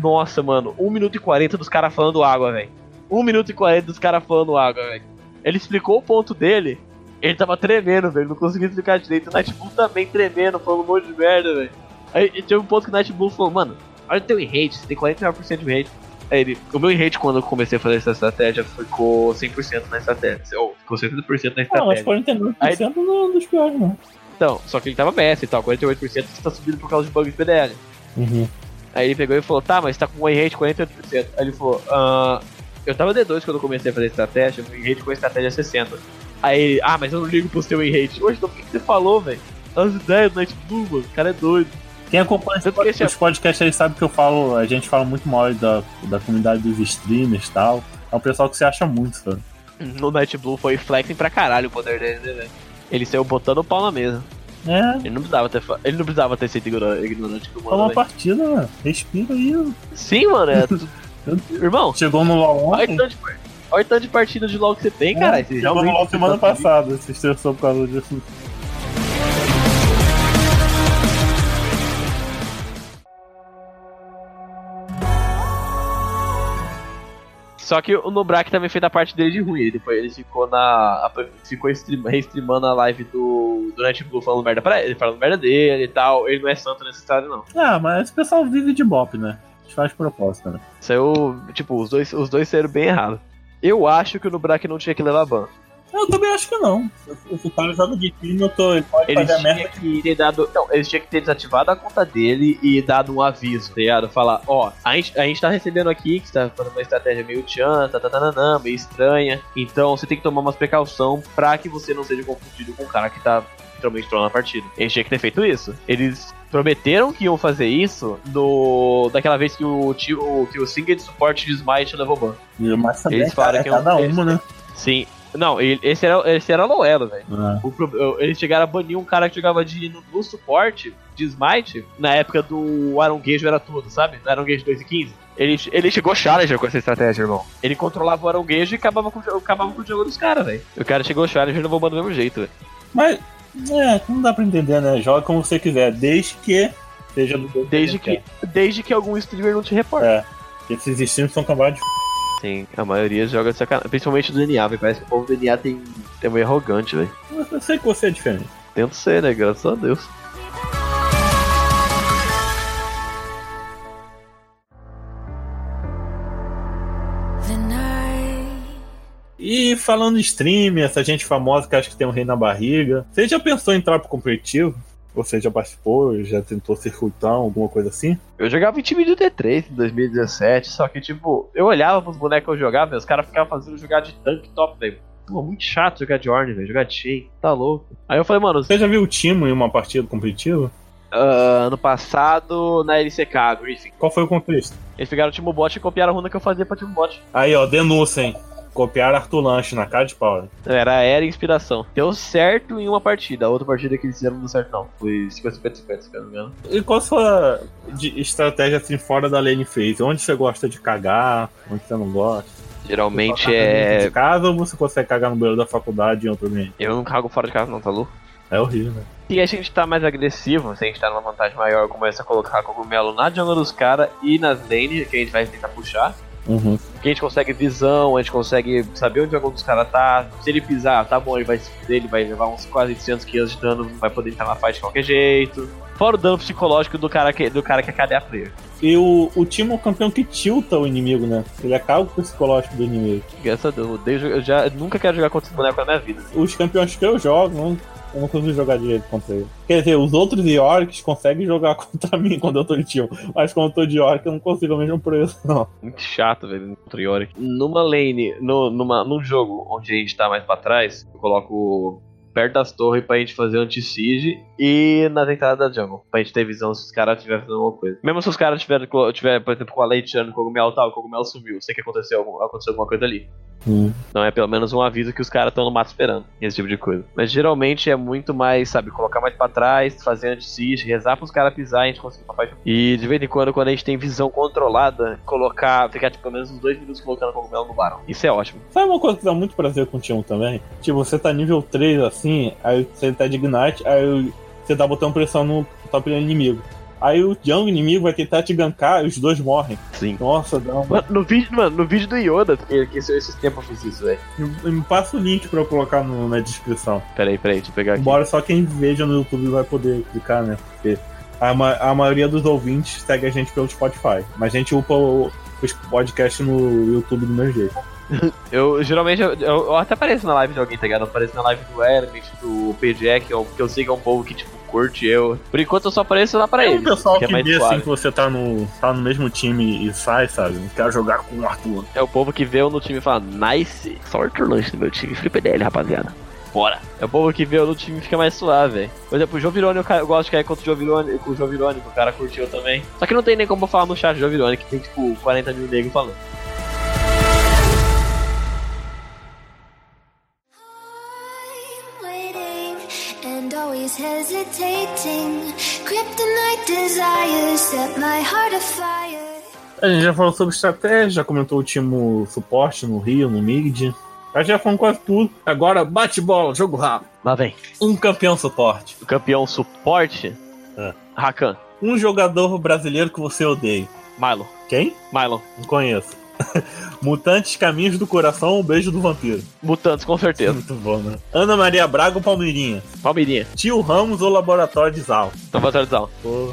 Nossa, mano, 1 minuto e 40 dos caras falando água, velho. 1 minuto e 40 dos caras falando água, velho. Ele explicou o ponto dele. Ele tava tremendo, velho. Não conseguia explicar direito. O Night Blue também tremendo, falando um monte de merda, velho. Aí teve um ponto que o Night Blue falou, mano, olha o teu rate, você tem 49% de rate. Aí ele, o meu rate quando eu comecei a fazer essa estratégia ficou 100% na estratégia. Ou ficou 70% na Ah, mas estratégia. 49% Aí- não é dos piores, não. Então, só que ele tava BS e tal, 48% está subindo por causa de bugs de PDL. Uhum. Aí ele pegou e falou, tá, mas tá com win rate 48%. Aí ele falou, ah, eu tava D2 quando eu comecei a fazer estratégia, win rate com a estratégia é 60. Aí ele, ah, mas eu não ligo pro seu rate. Hoje, então por que, que você falou, velho? As ideias do Night Blue, mano, o cara é doido. Quem acompanha esse é- os podcasts aí sabe que eu falo, a gente fala muito mal da, da comunidade dos streamers e tal. É um pessoal que se acha muito, sabe? No Night Blue foi flexing pra caralho o poder dele, né, velho? Ele saiu botando o pau na mesa. É, Ele não precisava ter, ele não precisava ter sido ignorante, ignorante o mano, uma velho. partida, mano. Respira aí. Sim, mano, é. Irmão, Chegou no LoL o ontem. olha o tanto de partida de LoL que você tem, cara. Você Chegou no LoL semana tá passada. Se estressou por causa disso. Só que o Nobrak também fez a parte dele de ruim. Ele, depois ele ficou na. ficou stream, restreamando a live do, Night Blue falando merda pra ele, falando merda dele e tal. Ele não é santo nessa história, não. Ah, mas esse pessoal vive de bop, né? A gente faz propósito, né? Saiu. Tipo, os dois, os dois saíram bem errados. Eu acho que o Nobrak não tinha que levar ban. Eu também acho que não. Se o cara joga de time, eu tô, ele pode Eles fazer a merda. que ter dado. Não, eles tinham que ter desativado a conta dele e dado um aviso, tá ligado? Falar, ó, a gente, a gente tá recebendo aqui que você tá fazendo uma estratégia meio tchan, tá, tá, tá, tá, meio estranha. Então você tem que tomar umas precaução pra que você não seja confundido com o cara que tá literalmente entrou na partida. Eles tinham que ter feito isso. Eles prometeram que iam fazer isso no daquela vez que o tio, que o single de suporte de Smite levou ban. Eles falaram é que cada eles- uma, né? Sim. Não, ele- esse era, esse era low elo, velho. Ah. Eles chegaram a banir um cara que jogava de, no, no suporte de Smite na época do Gage era tudo, sabe? No Iron Gage 2 e 15. Ele, ele chegou Challenger com essa estratégia, irmão. Ele controlava o Gage e acabava com, acabava com o jogo dos caras, velho. O cara chegou Challenger e levou ban do mesmo jeito, velho. Mas, é, não dá pra entender, né? Joga como você quiser, desde que seja do Desde que, desde que algum streamer não te reporte. É. Esses streams são acabados de Sim, a maioria joga de sacanagem. Principalmente do DNA, velho. Parece que o povo do DNA tem, tem meio arrogante, velho. Eu sei que você é diferente. Tento ser, né? Graças a Deus. E falando em stream, essa gente famosa que acha que tem um rei na barriga. Você já pensou em entrar pro competitivo? Você já participou? Já tentou circuitão, alguma coisa assim? Eu jogava em time de T3 em 2017, só que, tipo, eu olhava pros bonecos que eu jogava, velho, os caras ficavam fazendo jogar de tank top, velho. Pô, muito chato jogar de Orne, velho, jogar de Shen, tá louco. Aí eu falei, mano, Você já viu o Timo em uma partida competitiva? ah, ano passado na LCK, Griffin, Qual foi o contexto? eles pegaram o Timo Bot e copiaram a runa que eu fazia pra Timo Bot. Aí, ó, denúncia, hein? Copiar Arthur Lanche na cara de pau. né? Era, era inspiração. Deu certo em uma partida, a outra partida que eles fizeram não deu certo, não. Foi 50-50, se não me engano. E qual a sua estratégia assim fora da lane phase? Onde você gosta de cagar? Onde você não gosta? Geralmente Você é. de casa ou você consegue cagar no banheiro da faculdade em outro ambiente? Eu não cago fora de casa, não, tá louco? É horrível, né? Se a gente tá mais agressivo, se a gente tá numa vantagem maior, começa a colocar cogumelo na jungle dos caras e nas lanes, que a gente vai tentar puxar. Uhum. Que a gente consegue visão, a gente consegue saber onde o jogo dos caras tá. Se ele pisar, tá bom, ele vai se fuder, ele vai levar uns quase 300 kills de dano, vai poder entrar na fight de qualquer jeito. Fora o dano psicológico do cara que, do cara que é KDA player. E o, o time é um campeão que tilta o inimigo, né? Ele acaba com o psicológico do inimigo. Graças a Deus, eu, odeio, jogar- eu já eu nunca quero jogar contra esse boneco na minha vida. Os campeões que eu jogo, não, eu não consigo jogar direito contra ele. Quer dizer, os outros Yorks conseguem jogar contra mim quando eu tô de time. Mas quando eu tô de York, eu não consigo o mesmo preço, não. Muito chato, velho, contra o Yorick. Numa lane, no, numa, num jogo onde a gente tá mais pra trás, eu coloco perto das torres pra gente fazer anti-siege e nas entradas da jungle, pra gente ter visão se os caras estiverem fazendo alguma coisa. Mesmo se os caras tiverem, tiver, por exemplo, com a Lei tirando o cogumelo tal, o cogumelo sumiu, sei que aconteceu, aconteceu alguma coisa ali. Então é pelo menos um aviso que os caras estão no mato esperando, esse tipo de coisa. Mas geralmente é muito mais, sabe, colocar mais pra trás, fazer anti-siege, rezar pros caras pisar e a gente conseguir fight. E de vez em quando, quando a gente tem visão controlada, colocar, ficar tipo, pelo menos uns dois minutos colocando cogumelo no Baron. Isso é ótimo. Sabe uma coisa que dá muito prazer com o T1 também? Tipo, você tá nível 3 assim, aí você tá de Ignite, aí você tá botando pressão no top inimigo. Aí o Young inimigo vai tentar te gankar e os dois morrem. Sim. Nossa, dá um... Mano, no vídeo, mano, no vídeo do Yoda, que, que esse- esses tempos eu fiz isso, velho. me, passa o link pra eu colocar no- na descrição. Peraí, peraí, deixa eu pegar aqui. Embora só quem veja no YouTube vai poder clicar, né? Porque a, ma- a maioria dos ouvintes segue a gente pelo Spotify. Mas a gente upa o- os podcasts no YouTube do meu jeito. Eu geralmente eu, eu- eu até apareço na live de alguém, tá ligado? Eu apareço na live do Element, do PJ, que eu, que eu que é um povo que, tipo, curte eu. Por enquanto eu só apareço lá pra É eles. o pessoal que, é mais vê suave. assim que você tá no, tá no mesmo time e sai, sabe? Não quero jogar com o Arthur. É o povo que vê eu no time e fala, nice, só Arthur Lanche no meu time, Felipe DL, rapaziada. Bora. É o povo que vê eu no time e fica mais suave, velho. Por exemplo, o Jovirone, eu, eu gosto de cair contra o Jovirone, com o Jovirone, que o cara curtiu também. Só que não tem nem como eu falar no chat do Jovirone, que tem tipo 40 mil negros falando. And always hesitating. Kryptonite desires set my heart afire. A gente já falou sobre estratégia, já comentou o time suporte no Rio, no Mid. A gente já falou quase tudo. Agora, bate bola, jogo rápido. Lá vem. Um campeão suporte. O campeão suporte, É. Rakan, Um jogador brasileiro que você odeia. Milo, Quem? Milo. Não conheço. Mutantes Caminhos do Coração, um beijo do vampiro. Mutantes, com certeza. Muito bom, né? Ana Maria Braga ou Palmeirinha? Palmeirinha, Tio Ramos ou Laboratório de Zal? tava atualizado. Pô.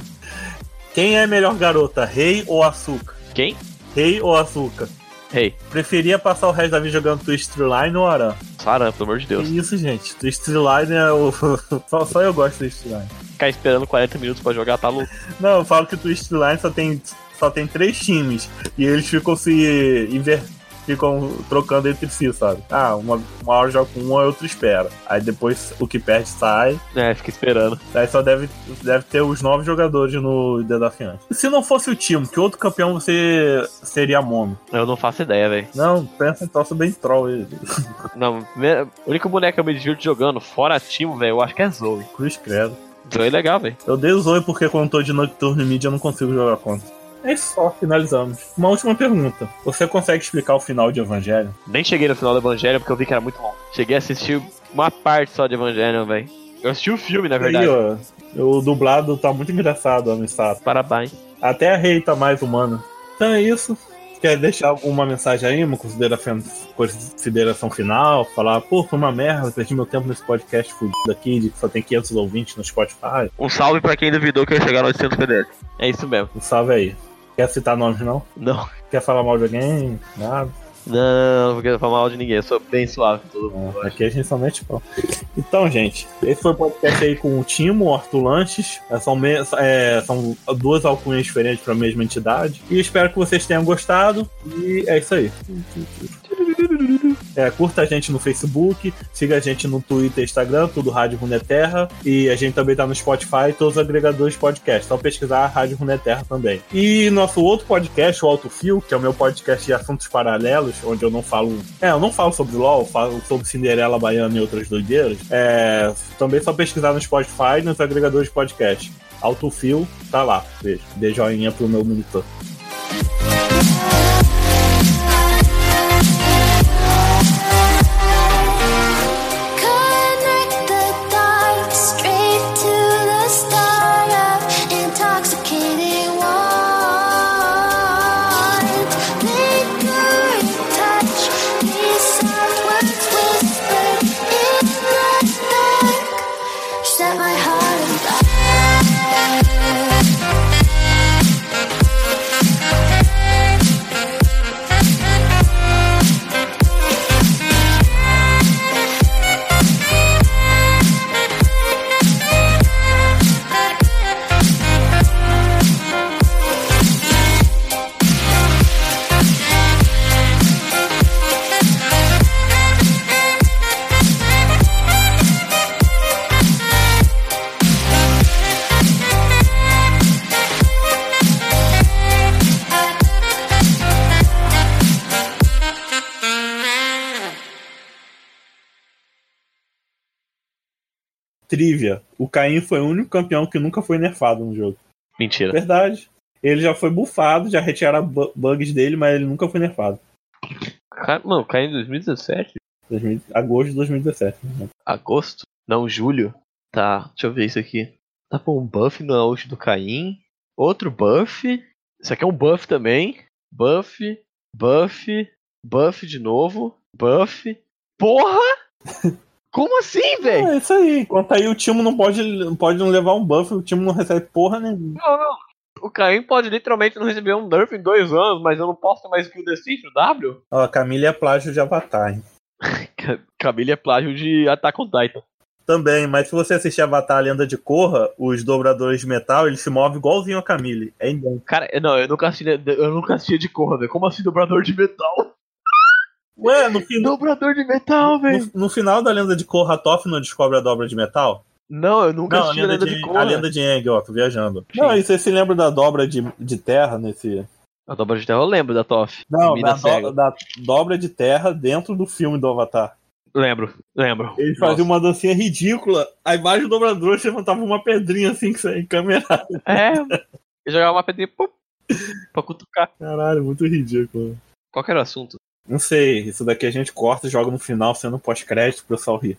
Quem é a melhor garota, Rei ou Açúcar? Quem? Rei ou Açúcar? Rei. Preferia passar o resto da vida jogando Twist Line ou Aran? Saran, pelo amor de Que Deus. isso, gente? Twist Line é o. só, só eu gosto de Twist Line. Ficar esperando 40 minutos pra jogar, tá louco. Não, eu falo que o Twist Line só tem, só tem três times. E eles ficam se, inver... ficam trocando entre si, sabe? Ah, uma, uma hora joga com um, a outra espera. Aí depois o que perde sai. É, fica esperando. Aí só deve, deve ter os nove jogadores no desafiante. Se não fosse o time, que outro campeão você seria mono? Eu não faço ideia, velho. Não, pensa em troço bem troll. Não, o único boneco que eu me divirto jogando, fora time, velho, eu acho que é Zoe. Cruz credo. Zoe é legal, velho. Eu dei o Zoe porque quando tô de Nocturne Mid eu não consigo jogar contra. É isso só, finalizamos. Uma última pergunta. Você consegue explicar o final de Evangelho? Nem cheguei no final do Evangelho porque eu vi que era muito bom. Cheguei a assistir uma parte só de Evangelho, velho. Eu assisti o filme, na Aí, verdade. ó, o dublado tá muito engraçado, ó, Misato. Parabéns. Até a Rei tá mais humana. Então é isso. Quer deixar alguma mensagem aí, uma consideração, consideração final? Falar, pô, foi uma merda, perdi meu tempo nesse podcast fudido aqui, de que só tem 500 ouvintes no Spotify. Um salve pra quem duvidou que eu ia chegar no 800 PDS. É isso mesmo. Um salve aí. Quer citar nomes, não? Não, Quer falar mal de alguém? Nada. não, não quero falar mal de ninguém. Eu sou bem suave todo mundo. Não, Aqui a gente somente pau. Então, gente, esse foi o podcast aí com o Timo, o Arthur Lanches. É, São, me- é, são duas alcunhas diferentes para a mesma entidade. E espero que vocês tenham gostado. E é isso aí. É, curta a gente no Facebook, siga a gente no Twitter Instagram, tudo Rádio Runeterra. E a gente também tá no Spotify e todos os agregadores de podcast. Só pesquisar Rádio Runeterra também. E nosso outro podcast, o Autofil, que é o meu podcast de assuntos paralelos, onde eu não falo. É, eu não falo sobre LOL, falo sobre Cinderela Baiana e outras doideiras. É, também só pesquisar no Spotify e nos agregadores de podcast. Autofil, tá lá. Beijo. Dê joinha pro meu monitor. Trivia. O Caim foi o único campeão que nunca foi nerfado no jogo. Mentira. Verdade. Ele já foi bufado, já retiraram bu- bugs dele, mas ele nunca foi nerfado. Cara, mano, caiu em 2017? 2000 agosto de 2017. né? Agosto? Não, julho. Tá, deixa eu ver isso aqui. Tá bom, um buff no ult do Caim. Outro buff. Isso aqui é um buff também. Buff, buff, buff de novo. Buff. Porra! Como assim, velho? É isso aí. Enquanto aí o time não pode, não pode não levar um buff, o time não recebe porra nenhuma. Não, não. O Caim pode literalmente não receber um nerf em dois anos, mas eu não posso ter mais skill decente no W? Ó, a Camila é plágio de Avatar. Camille é plágio de Attack on Titan. Também, mas se você assistir Avatar a Lenda de Korra, os dobradores de metal, eles se movem igualzinho a Camille. É idêntico. Cara, não, eu nunca assisti, eu nunca assisti de corra, velho. Como assim dobrador de metal? Ué, no, fim- Dobrador de metal, velho. no, no final da Lenda de Korra, a Toph não descobre a dobra de metal? Não, eu nunca Não, a assisti a lenda, lenda de, de a corra. lenda de Aang, ó, tô viajando. Sim. Não, e você se lembra da dobra de, de terra nesse. A dobra de terra eu lembro da Toff. Não, da, do- da dobra de terra dentro do filme do Avatar. Lembro, lembro. Eles faziam uma dancinha ridícula, aí embaixo do dobrador você levantava uma pedrinha assim que você câmera. É, eu jogava uma pedrinha pum, pra cutucar. Caralho, muito ridículo. Qual que era o assunto? Não sei, isso daqui a gente corta e joga no final sendo pós-crédito pro pessoal rir.